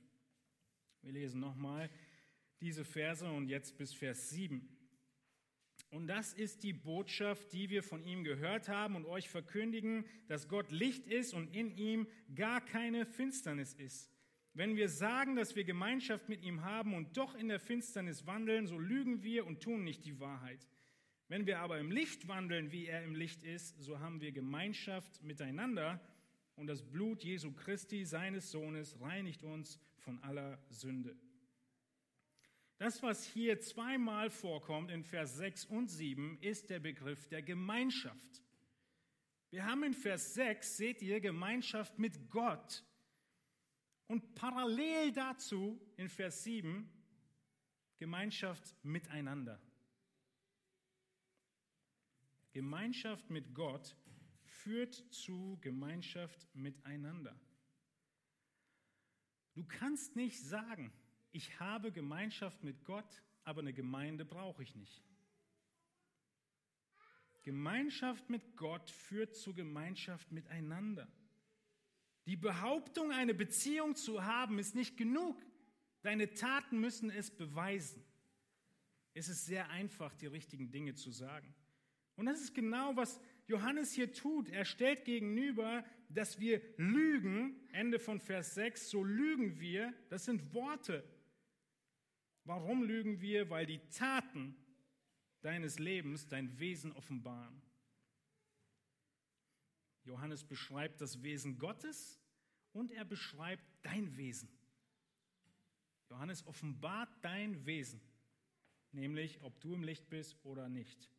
Wir lesen nochmal diese Verse und jetzt bis Vers 7. Und das ist die Botschaft, die wir von ihm gehört haben und euch verkündigen, dass Gott Licht ist und in ihm gar keine Finsternis ist. Wenn wir sagen, dass wir Gemeinschaft mit ihm haben und doch in der Finsternis wandeln, so lügen wir und tun nicht die Wahrheit. Wenn wir aber im Licht wandeln, wie er im Licht ist, so haben wir Gemeinschaft miteinander und das Blut Jesu Christi, seines Sohnes, reinigt uns von aller Sünde. Das, was hier zweimal vorkommt in Vers 6 und 7, ist der Begriff der Gemeinschaft. Wir haben in Vers 6, seht ihr, Gemeinschaft mit Gott. Und parallel dazu in Vers 7 Gemeinschaft miteinander. Gemeinschaft mit Gott führt zu Gemeinschaft miteinander. Du kannst nicht sagen, ich habe Gemeinschaft mit Gott, aber eine Gemeinde brauche ich nicht. Gemeinschaft mit Gott führt zu Gemeinschaft miteinander. Die Behauptung, eine Beziehung zu haben, ist nicht genug. Deine Taten müssen es beweisen. Es ist sehr einfach, die richtigen Dinge zu sagen. Und das ist genau, was Johannes hier tut. Er stellt gegenüber, dass wir lügen, Ende von Vers 6, so lügen wir, das sind Worte. Warum lügen wir? Weil die Taten deines Lebens dein Wesen offenbaren. Johannes beschreibt das Wesen Gottes und er beschreibt dein Wesen. Johannes offenbart dein Wesen, nämlich ob du im Licht bist oder nicht.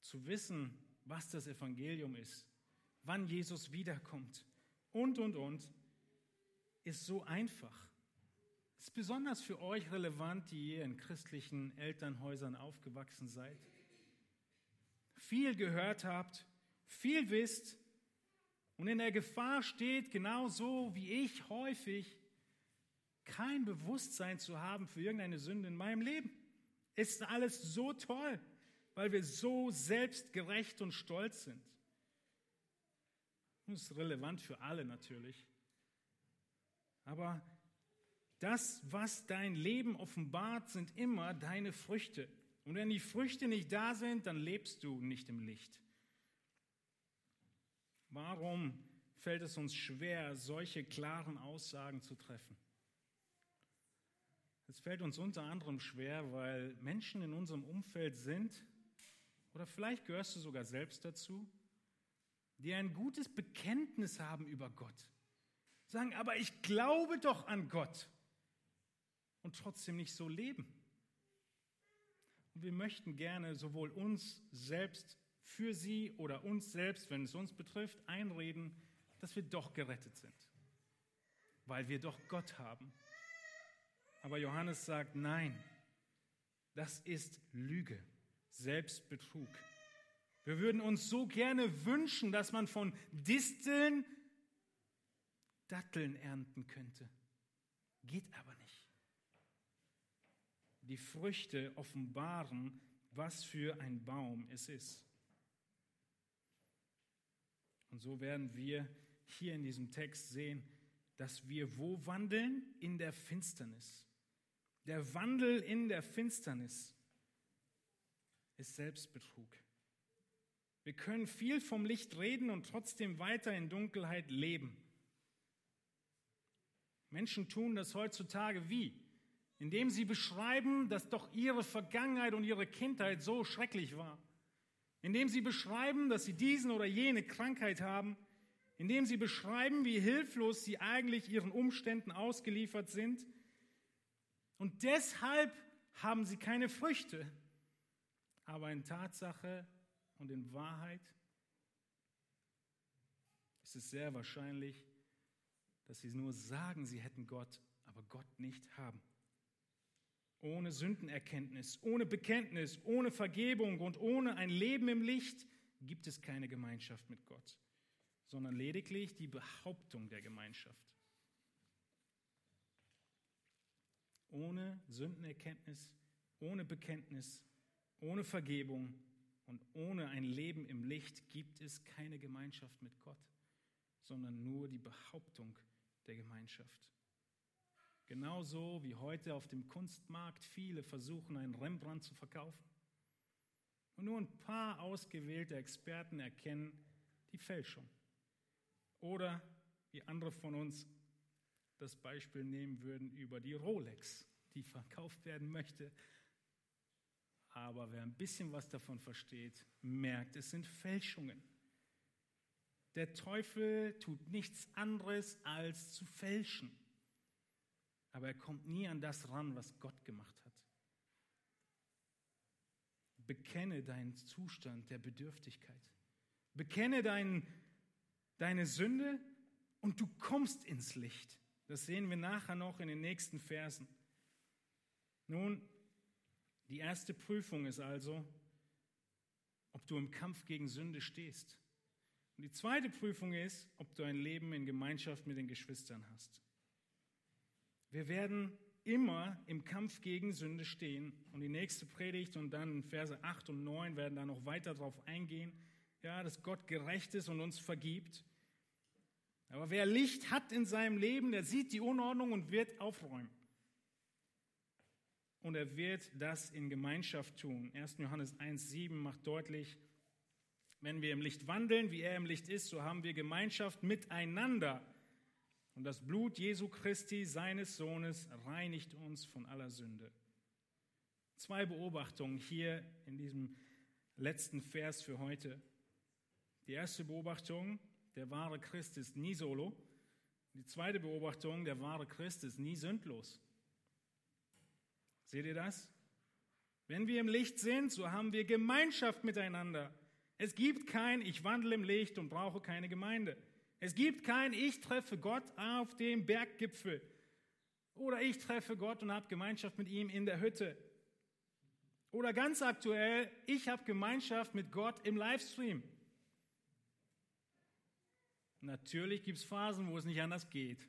Zu wissen, was das Evangelium ist, wann Jesus wiederkommt und, und, und, ist so einfach. Ist besonders für euch relevant, die ihr in christlichen Elternhäusern aufgewachsen seid. Viel gehört habt, viel wisst und in der Gefahr steht, genauso wie ich häufig, kein Bewusstsein zu haben für irgendeine Sünde in meinem Leben. Ist alles so toll, weil wir so selbstgerecht und stolz sind. Das ist relevant für alle natürlich. Aber das, was dein Leben offenbart, sind immer deine Früchte. Und wenn die Früchte nicht da sind, dann lebst du nicht im Licht. Warum fällt es uns schwer, solche klaren Aussagen zu treffen? Es fällt uns unter anderem schwer, weil Menschen in unserem Umfeld sind, oder vielleicht gehörst du sogar selbst dazu, die ein gutes Bekenntnis haben über Gott. Sagen, aber ich glaube doch an Gott und trotzdem nicht so leben. Und wir möchten gerne sowohl uns selbst für sie oder uns selbst, wenn es uns betrifft, einreden, dass wir doch gerettet sind, weil wir doch Gott haben. Aber Johannes sagt, nein, das ist Lüge, Selbstbetrug. Wir würden uns so gerne wünschen, dass man von Disteln Datteln ernten könnte. Geht aber nicht die Früchte offenbaren, was für ein Baum es ist. Und so werden wir hier in diesem Text sehen, dass wir wo wandeln? In der Finsternis. Der Wandel in der Finsternis ist Selbstbetrug. Wir können viel vom Licht reden und trotzdem weiter in Dunkelheit leben. Menschen tun das heutzutage wie? indem sie beschreiben, dass doch ihre Vergangenheit und ihre Kindheit so schrecklich war, indem sie beschreiben, dass sie diesen oder jene Krankheit haben, indem sie beschreiben, wie hilflos sie eigentlich ihren Umständen ausgeliefert sind. Und deshalb haben sie keine Früchte. Aber in Tatsache und in Wahrheit ist es sehr wahrscheinlich, dass sie nur sagen, sie hätten Gott, aber Gott nicht haben. Ohne Sündenerkenntnis, ohne Bekenntnis, ohne Vergebung und ohne ein Leben im Licht gibt es keine Gemeinschaft mit Gott, sondern lediglich die Behauptung der Gemeinschaft. Ohne Sündenerkenntnis, ohne Bekenntnis, ohne Vergebung und ohne ein Leben im Licht gibt es keine Gemeinschaft mit Gott, sondern nur die Behauptung der Gemeinschaft. Genauso wie heute auf dem Kunstmarkt viele versuchen, einen Rembrandt zu verkaufen. Und nur ein paar ausgewählte Experten erkennen die Fälschung. Oder wie andere von uns das Beispiel nehmen würden über die Rolex, die verkauft werden möchte. Aber wer ein bisschen was davon versteht, merkt, es sind Fälschungen. Der Teufel tut nichts anderes als zu fälschen. Aber er kommt nie an das ran, was Gott gemacht hat. Bekenne deinen Zustand der Bedürftigkeit. Bekenne dein, deine Sünde und du kommst ins Licht. Das sehen wir nachher noch in den nächsten Versen. Nun, die erste Prüfung ist also, ob du im Kampf gegen Sünde stehst. Und die zweite Prüfung ist, ob du ein Leben in Gemeinschaft mit den Geschwistern hast. Wir werden immer im Kampf gegen Sünde stehen. Und die nächste Predigt und dann Verse 8 und 9 werden da noch weiter darauf eingehen, ja, dass Gott gerecht ist und uns vergibt. Aber wer Licht hat in seinem Leben, der sieht die Unordnung und wird aufräumen. Und er wird das in Gemeinschaft tun. 1. Johannes 1,7 macht deutlich, wenn wir im Licht wandeln, wie er im Licht ist, so haben wir Gemeinschaft miteinander. Und das Blut Jesu Christi, seines Sohnes, reinigt uns von aller Sünde. Zwei Beobachtungen hier in diesem letzten Vers für heute. Die erste Beobachtung, der wahre Christ ist nie solo. Die zweite Beobachtung, der wahre Christ ist nie sündlos. Seht ihr das? Wenn wir im Licht sind, so haben wir Gemeinschaft miteinander. Es gibt kein Ich wandle im Licht und brauche keine Gemeinde. Es gibt kein Ich treffe Gott auf dem Berggipfel. Oder ich treffe Gott und habe Gemeinschaft mit ihm in der Hütte. Oder ganz aktuell, ich habe Gemeinschaft mit Gott im Livestream. Natürlich gibt es Phasen, wo es nicht anders geht.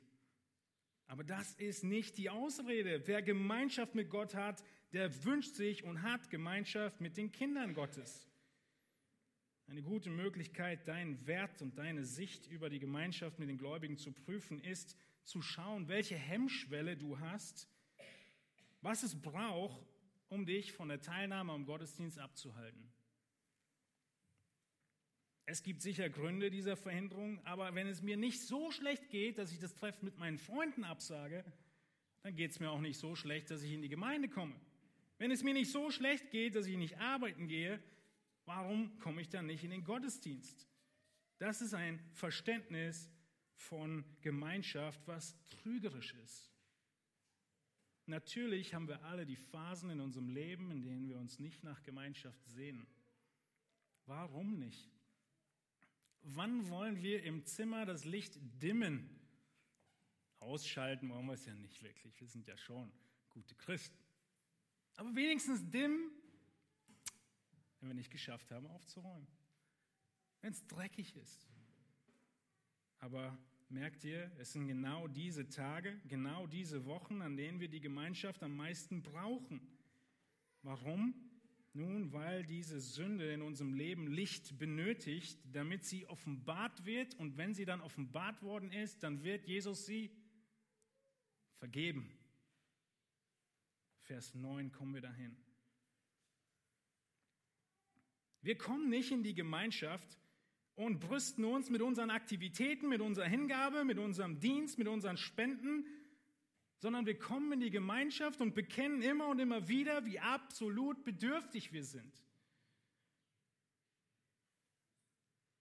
Aber das ist nicht die Ausrede. Wer Gemeinschaft mit Gott hat, der wünscht sich und hat Gemeinschaft mit den Kindern Gottes. Eine gute Möglichkeit, deinen Wert und deine Sicht über die Gemeinschaft mit den Gläubigen zu prüfen, ist zu schauen, welche Hemmschwelle du hast, was es braucht, um dich von der Teilnahme am Gottesdienst abzuhalten. Es gibt sicher Gründe dieser Verhinderung, aber wenn es mir nicht so schlecht geht, dass ich das Treffen mit meinen Freunden absage, dann geht es mir auch nicht so schlecht, dass ich in die Gemeinde komme. Wenn es mir nicht so schlecht geht, dass ich nicht arbeiten gehe, Warum komme ich dann nicht in den Gottesdienst? Das ist ein Verständnis von Gemeinschaft, was trügerisch ist. Natürlich haben wir alle die Phasen in unserem Leben, in denen wir uns nicht nach Gemeinschaft sehen. Warum nicht? Wann wollen wir im Zimmer das Licht dimmen? Ausschalten wollen wir es ja nicht wirklich. Wir sind ja schon gute Christen. Aber wenigstens dimmen wenn wir nicht geschafft haben, aufzuräumen. Wenn es dreckig ist. Aber merkt ihr, es sind genau diese Tage, genau diese Wochen, an denen wir die Gemeinschaft am meisten brauchen. Warum? Nun, weil diese Sünde in unserem Leben Licht benötigt, damit sie offenbart wird. Und wenn sie dann offenbart worden ist, dann wird Jesus sie vergeben. Vers 9 kommen wir dahin. Wir kommen nicht in die Gemeinschaft und brüsten uns mit unseren Aktivitäten, mit unserer Hingabe, mit unserem Dienst, mit unseren Spenden, sondern wir kommen in die Gemeinschaft und bekennen immer und immer wieder, wie absolut bedürftig wir sind.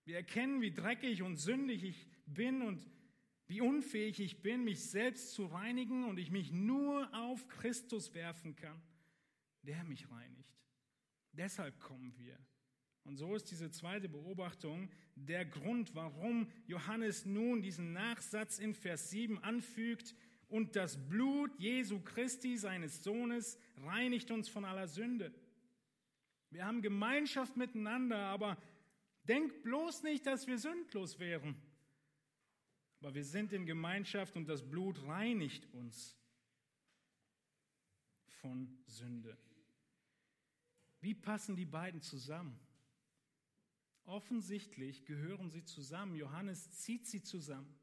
Wir erkennen, wie dreckig und sündig ich bin und wie unfähig ich bin, mich selbst zu reinigen und ich mich nur auf Christus werfen kann, der mich reinigt. Deshalb kommen wir. Und so ist diese zweite Beobachtung der Grund, warum Johannes nun diesen Nachsatz in Vers 7 anfügt, und das Blut Jesu Christi, seines Sohnes, reinigt uns von aller Sünde. Wir haben Gemeinschaft miteinander, aber denkt bloß nicht, dass wir sündlos wären. Aber wir sind in Gemeinschaft und das Blut reinigt uns von Sünde. Wie passen die beiden zusammen? Offensichtlich gehören sie zusammen. Johannes zieht sie zusammen.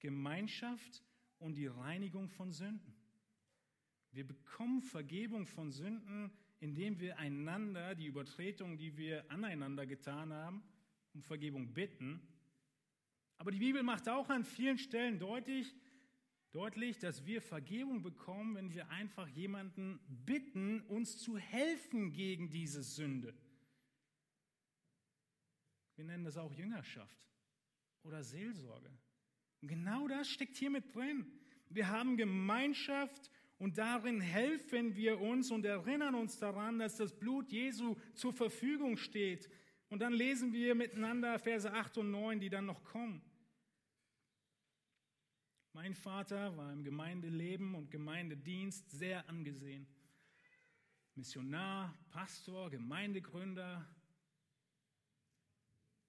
Gemeinschaft und die Reinigung von Sünden. Wir bekommen Vergebung von Sünden, indem wir einander die Übertretung, die wir aneinander getan haben, um Vergebung bitten. Aber die Bibel macht auch an vielen Stellen deutlich, deutlich, dass wir Vergebung bekommen, wenn wir einfach jemanden bitten, uns zu helfen gegen diese Sünde. Wir nennen das auch Jüngerschaft oder Seelsorge. Und genau das steckt hier mit drin. Wir haben Gemeinschaft und darin helfen wir uns und erinnern uns daran, dass das Blut Jesu zur Verfügung steht. Und dann lesen wir miteinander Verse 8 und 9, die dann noch kommen. Mein Vater war im Gemeindeleben und Gemeindedienst sehr angesehen. Missionar, Pastor, Gemeindegründer.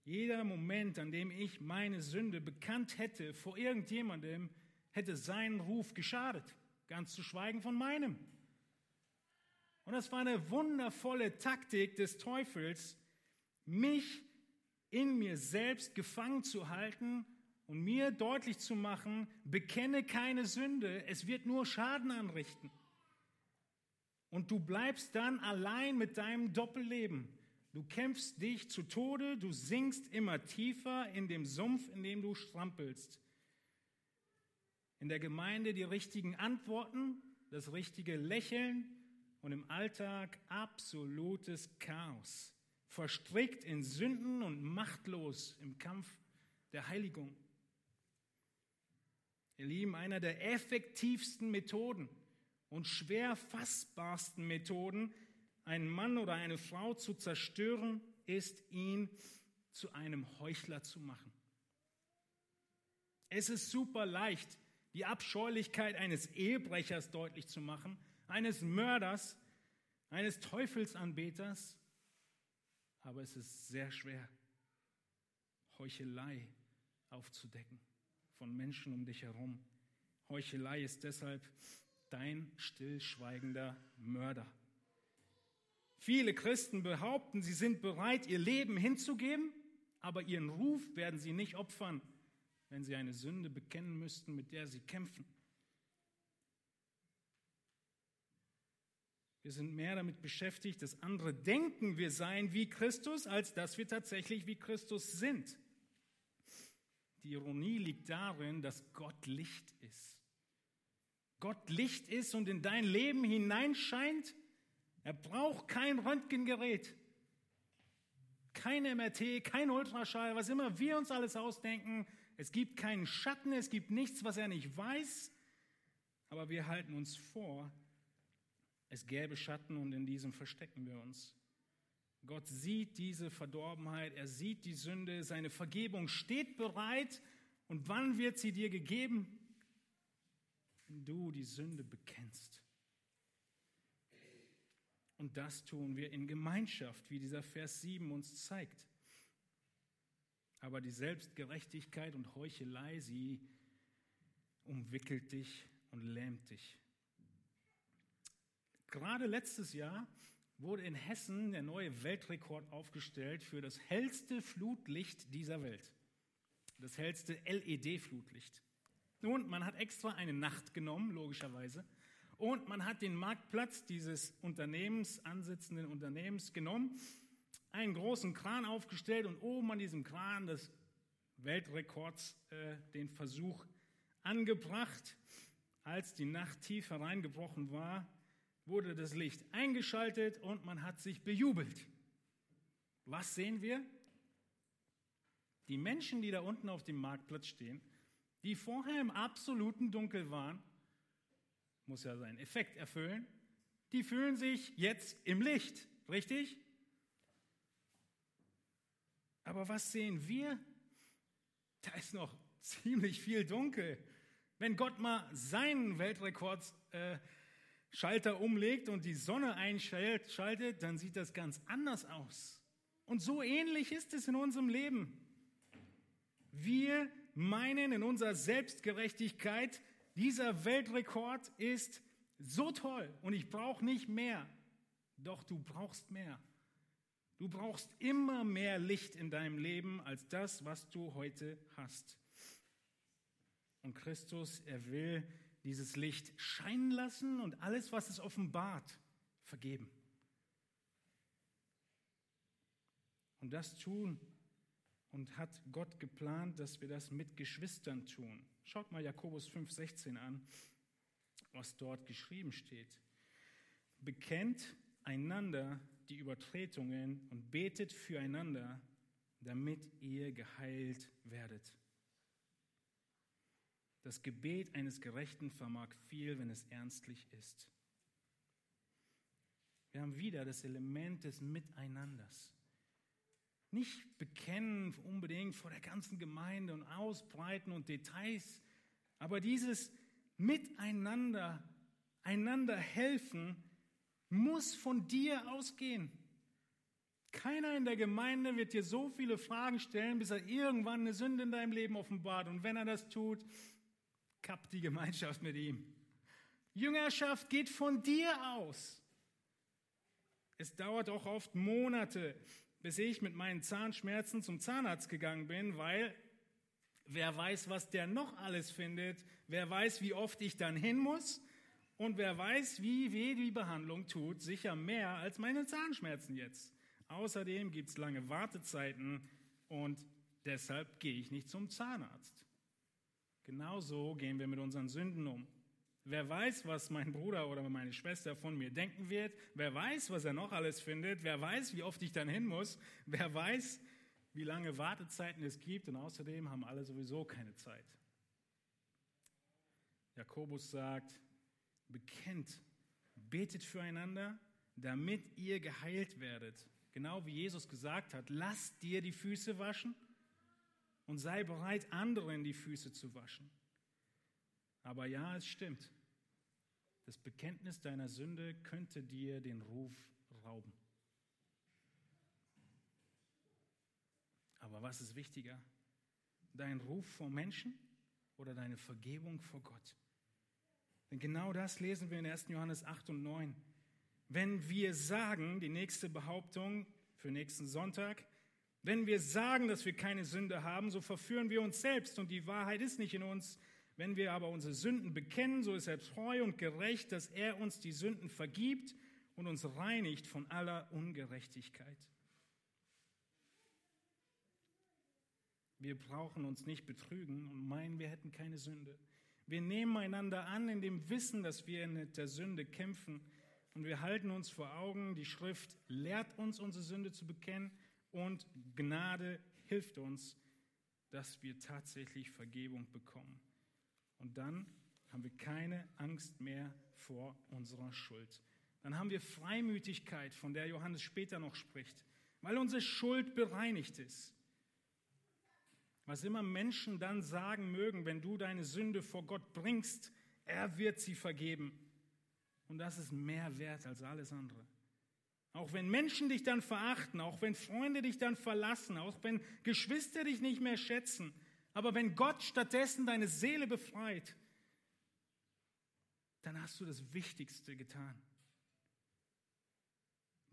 Jeder Moment, an dem ich meine Sünde bekannt hätte vor irgendjemandem, hätte seinen Ruf geschadet ganz zu schweigen von meinem. Und das war eine wundervolle Taktik des Teufels, mich in mir selbst gefangen zu halten und mir deutlich zu machen, bekenne keine Sünde, es wird nur Schaden anrichten. Und du bleibst dann allein mit deinem Doppelleben. Du kämpfst dich zu Tode, du sinkst immer tiefer in dem Sumpf, in dem du strampelst in der Gemeinde die richtigen Antworten, das richtige Lächeln und im Alltag absolutes Chaos, verstrickt in Sünden und machtlos im Kampf der Heiligung. Ihr Lieben, einer der effektivsten Methoden und schwer fassbarsten Methoden, einen Mann oder eine Frau zu zerstören, ist ihn zu einem Heuchler zu machen. Es ist super leicht, die Abscheulichkeit eines Ehebrechers deutlich zu machen, eines Mörders, eines Teufelsanbeters. Aber es ist sehr schwer, Heuchelei aufzudecken von Menschen um dich herum. Heuchelei ist deshalb dein stillschweigender Mörder. Viele Christen behaupten, sie sind bereit, ihr Leben hinzugeben, aber ihren Ruf werden sie nicht opfern wenn sie eine Sünde bekennen müssten, mit der sie kämpfen. Wir sind mehr damit beschäftigt, dass andere denken, wir seien wie Christus, als dass wir tatsächlich wie Christus sind. Die Ironie liegt darin, dass Gott Licht ist. Gott Licht ist und in dein Leben hineinscheint. Er braucht kein Röntgengerät, kein MRT, kein Ultraschall, was immer wir uns alles ausdenken. Es gibt keinen Schatten, es gibt nichts, was er nicht weiß, aber wir halten uns vor, es gäbe Schatten und in diesem verstecken wir uns. Gott sieht diese Verdorbenheit, er sieht die Sünde, seine Vergebung steht bereit. Und wann wird sie dir gegeben? Wenn du die Sünde bekennst. Und das tun wir in Gemeinschaft, wie dieser Vers 7 uns zeigt. Aber die Selbstgerechtigkeit und Heuchelei, sie umwickelt dich und lähmt dich. Gerade letztes Jahr wurde in Hessen der neue Weltrekord aufgestellt für das hellste Flutlicht dieser Welt. Das hellste LED-Flutlicht. Und man hat extra eine Nacht genommen, logischerweise. Und man hat den Marktplatz dieses Unternehmens, ansitzenden Unternehmens genommen einen großen Kran aufgestellt und oben an diesem Kran des Weltrekords äh, den Versuch angebracht. Als die Nacht tief hereingebrochen war, wurde das Licht eingeschaltet und man hat sich bejubelt. Was sehen wir? Die Menschen, die da unten auf dem Marktplatz stehen, die vorher im absoluten Dunkel waren, muss ja seinen Effekt erfüllen, die fühlen sich jetzt im Licht, richtig? Aber was sehen wir? Da ist noch ziemlich viel dunkel. Wenn Gott mal seinen Weltrekordschalter äh, umlegt und die Sonne einschaltet, dann sieht das ganz anders aus. Und so ähnlich ist es in unserem Leben. Wir meinen in unserer Selbstgerechtigkeit, dieser Weltrekord ist so toll und ich brauche nicht mehr. Doch du brauchst mehr. Du brauchst immer mehr Licht in deinem Leben als das, was du heute hast. Und Christus, er will dieses Licht scheinen lassen und alles, was es offenbart, vergeben. Und das tun und hat Gott geplant, dass wir das mit Geschwistern tun. Schaut mal Jakobus 5,16 an, was dort geschrieben steht. Bekennt einander die Übertretungen und betet füreinander, damit ihr geheilt werdet. Das Gebet eines Gerechten vermag viel, wenn es ernstlich ist. Wir haben wieder das Element des Miteinanders. Nicht bekennen unbedingt vor der ganzen Gemeinde und ausbreiten und Details, aber dieses Miteinander, einander helfen, muss von dir ausgehen. Keiner in der Gemeinde wird dir so viele Fragen stellen, bis er irgendwann eine Sünde in deinem Leben offenbart. Und wenn er das tut, kappt die Gemeinschaft mit ihm. Jüngerschaft geht von dir aus. Es dauert auch oft Monate, bis ich mit meinen Zahnschmerzen zum Zahnarzt gegangen bin, weil wer weiß, was der noch alles findet, wer weiß, wie oft ich dann hin muss und wer weiß, wie weh die Behandlung tut, sicher mehr als meine Zahnschmerzen jetzt. Außerdem gibt es lange Wartezeiten und deshalb gehe ich nicht zum Zahnarzt. Genauso gehen wir mit unseren Sünden um. Wer weiß, was mein Bruder oder meine Schwester von mir denken wird? Wer weiß, was er noch alles findet? Wer weiß, wie oft ich dann hin muss? Wer weiß, wie lange Wartezeiten es gibt? Und außerdem haben alle sowieso keine Zeit. Jakobus sagt, bekennt, betet füreinander, damit ihr geheilt werdet. Genau wie Jesus gesagt hat, lass dir die Füße waschen und sei bereit, anderen die Füße zu waschen. Aber ja, es stimmt. Das Bekenntnis deiner Sünde könnte dir den Ruf rauben. Aber was ist wichtiger? Dein Ruf vor Menschen oder deine Vergebung vor Gott? Denn genau das lesen wir in 1. Johannes 8 und 9. Wenn wir sagen, die nächste Behauptung für nächsten Sonntag, wenn wir sagen, dass wir keine Sünde haben, so verführen wir uns selbst und die Wahrheit ist nicht in uns. Wenn wir aber unsere Sünden bekennen, so ist er treu und gerecht, dass er uns die Sünden vergibt und uns reinigt von aller Ungerechtigkeit. Wir brauchen uns nicht betrügen und meinen, wir hätten keine Sünde. Wir nehmen einander an in dem Wissen, dass wir mit der Sünde kämpfen. Und wir halten uns vor Augen, die Schrift lehrt uns, unsere Sünde zu bekennen und Gnade hilft uns, dass wir tatsächlich Vergebung bekommen. Und dann haben wir keine Angst mehr vor unserer Schuld. Dann haben wir Freimütigkeit, von der Johannes später noch spricht, weil unsere Schuld bereinigt ist. Was immer Menschen dann sagen mögen, wenn du deine Sünde vor Gott bringst, er wird sie vergeben. Und das ist mehr wert als alles andere. Auch wenn Menschen dich dann verachten, auch wenn Freunde dich dann verlassen, auch wenn Geschwister dich nicht mehr schätzen, aber wenn Gott stattdessen deine Seele befreit, dann hast du das Wichtigste getan.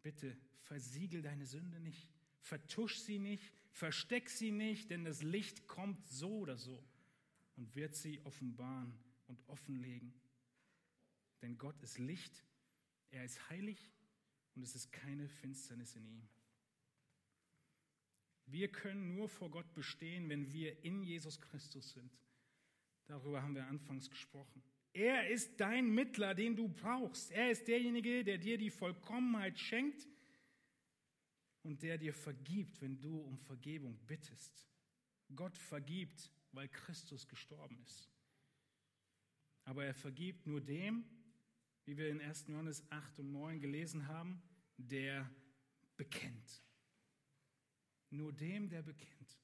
Bitte versiegel deine Sünde nicht, vertusch sie nicht, versteck sie nicht, denn das Licht kommt so oder so und wird sie offenbaren und offenlegen. Denn Gott ist Licht, er ist heilig und es ist keine Finsternis in ihm. Wir können nur vor Gott bestehen, wenn wir in Jesus Christus sind. Darüber haben wir anfangs gesprochen. Er ist dein Mittler, den du brauchst. Er ist derjenige, der dir die Vollkommenheit schenkt und der dir vergibt, wenn du um Vergebung bittest. Gott vergibt, weil Christus gestorben ist. Aber er vergibt nur dem, wie wir in 1. Johannes 8 und 9 gelesen haben, der bekennt. Nur dem, der bekennt.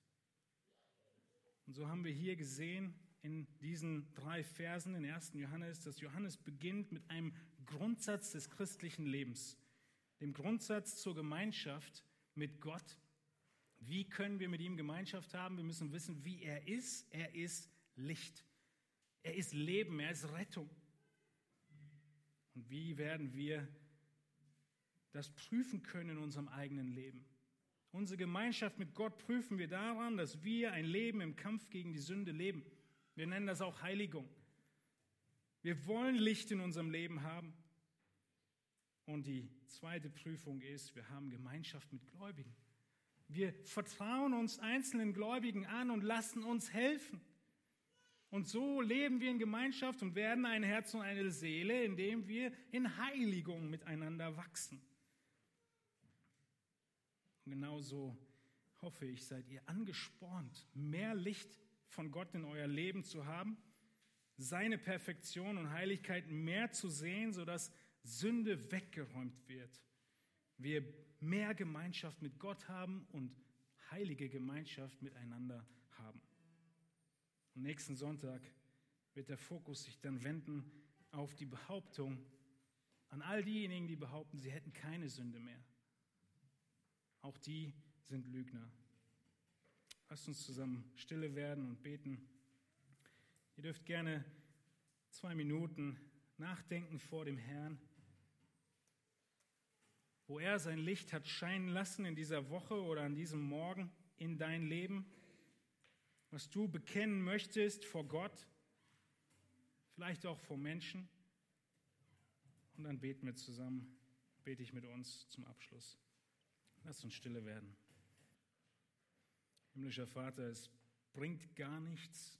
Und so haben wir hier gesehen in diesen drei Versen in 1. Johannes, dass Johannes beginnt mit einem Grundsatz des christlichen Lebens, dem Grundsatz zur Gemeinschaft mit Gott. Wie können wir mit ihm Gemeinschaft haben? Wir müssen wissen, wie er ist. Er ist Licht. Er ist Leben. Er ist Rettung. Und wie werden wir das prüfen können in unserem eigenen Leben. Unsere Gemeinschaft mit Gott prüfen wir daran, dass wir ein Leben im Kampf gegen die Sünde leben. Wir nennen das auch Heiligung. Wir wollen Licht in unserem Leben haben. Und die zweite Prüfung ist, wir haben Gemeinschaft mit Gläubigen. Wir vertrauen uns einzelnen Gläubigen an und lassen uns helfen. Und so leben wir in Gemeinschaft und werden ein Herz und eine Seele, indem wir in Heiligung miteinander wachsen. Und genauso hoffe ich, seid ihr angespornt, mehr Licht von Gott in euer Leben zu haben, seine Perfektion und Heiligkeit mehr zu sehen, sodass Sünde weggeräumt wird. Wir mehr Gemeinschaft mit Gott haben und heilige Gemeinschaft miteinander haben. Und nächsten Sonntag wird der Fokus sich dann wenden auf die Behauptung an all diejenigen, die behaupten, sie hätten keine Sünde mehr. Auch die sind Lügner. Lasst uns zusammen stille werden und beten. Ihr dürft gerne zwei Minuten nachdenken vor dem Herrn, wo er sein Licht hat scheinen lassen in dieser Woche oder an diesem Morgen in dein Leben, was du bekennen möchtest vor Gott, vielleicht auch vor Menschen. Und dann beten wir zusammen, bete ich mit uns zum Abschluss. Lass uns stille werden. Himmlischer Vater, es bringt gar nichts,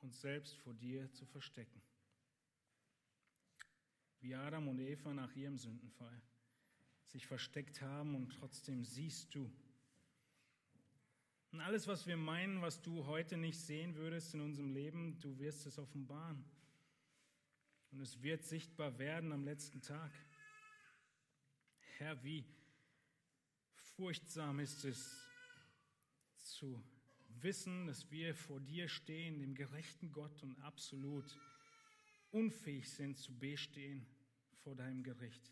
uns selbst vor dir zu verstecken. Wie Adam und Eva nach ihrem Sündenfall sich versteckt haben und trotzdem siehst du. Und alles, was wir meinen, was du heute nicht sehen würdest in unserem Leben, du wirst es offenbaren. Und es wird sichtbar werden am letzten Tag. Herr, wie furchtsam ist es zu wissen, dass wir vor dir stehen, dem gerechten Gott und absolut unfähig sind zu bestehen vor deinem Gericht.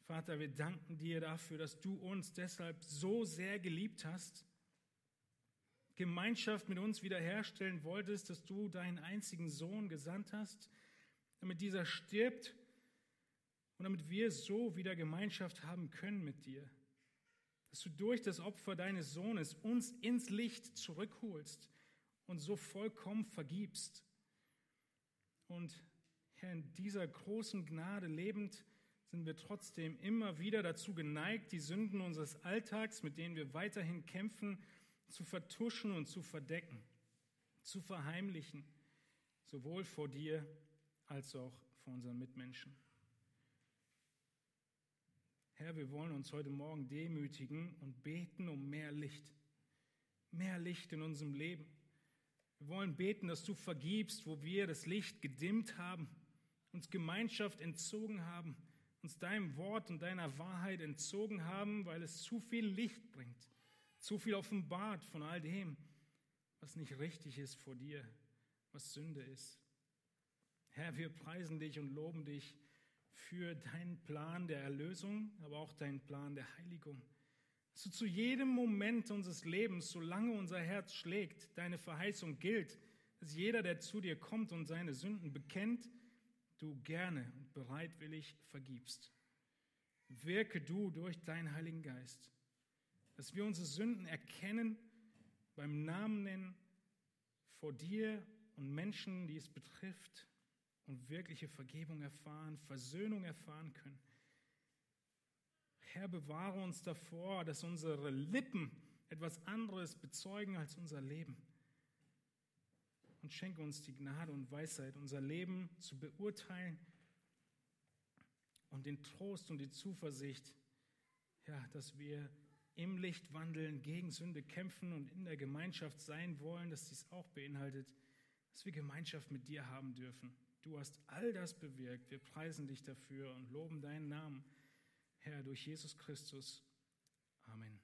Vater, wir danken dir dafür, dass du uns deshalb so sehr geliebt hast, Gemeinschaft mit uns wiederherstellen wolltest, dass du deinen einzigen Sohn gesandt hast, damit dieser stirbt und damit wir so wieder Gemeinschaft haben können mit dir dass du durch das Opfer deines Sohnes uns ins Licht zurückholst und so vollkommen vergibst. Und Herr, in dieser großen Gnade lebend sind wir trotzdem immer wieder dazu geneigt, die Sünden unseres Alltags, mit denen wir weiterhin kämpfen, zu vertuschen und zu verdecken, zu verheimlichen, sowohl vor dir als auch vor unseren Mitmenschen. Herr, wir wollen uns heute Morgen demütigen und beten um mehr Licht. Mehr Licht in unserem Leben. Wir wollen beten, dass du vergibst, wo wir das Licht gedimmt haben, uns Gemeinschaft entzogen haben, uns deinem Wort und deiner Wahrheit entzogen haben, weil es zu viel Licht bringt, zu viel offenbart von all dem, was nicht richtig ist vor dir, was Sünde ist. Herr, wir preisen dich und loben dich für deinen Plan der Erlösung, aber auch deinen Plan der Heiligung. Dass du zu jedem Moment unseres Lebens, solange unser Herz schlägt, deine Verheißung gilt, dass jeder, der zu dir kommt und seine Sünden bekennt, du gerne und bereitwillig vergibst. Wirke du durch deinen Heiligen Geist, dass wir unsere Sünden erkennen, beim Namen nennen, vor dir und Menschen, die es betrifft, und wirkliche Vergebung erfahren, Versöhnung erfahren können. Herr, bewahre uns davor, dass unsere Lippen etwas anderes bezeugen als unser Leben. Und schenke uns die Gnade und Weisheit, unser Leben zu beurteilen und den Trost und die Zuversicht, ja, dass wir im Licht wandeln, gegen Sünde kämpfen und in der Gemeinschaft sein wollen, dass dies auch beinhaltet, dass wir Gemeinschaft mit dir haben dürfen. Du hast all das bewirkt. Wir preisen dich dafür und loben deinen Namen, Herr, durch Jesus Christus. Amen.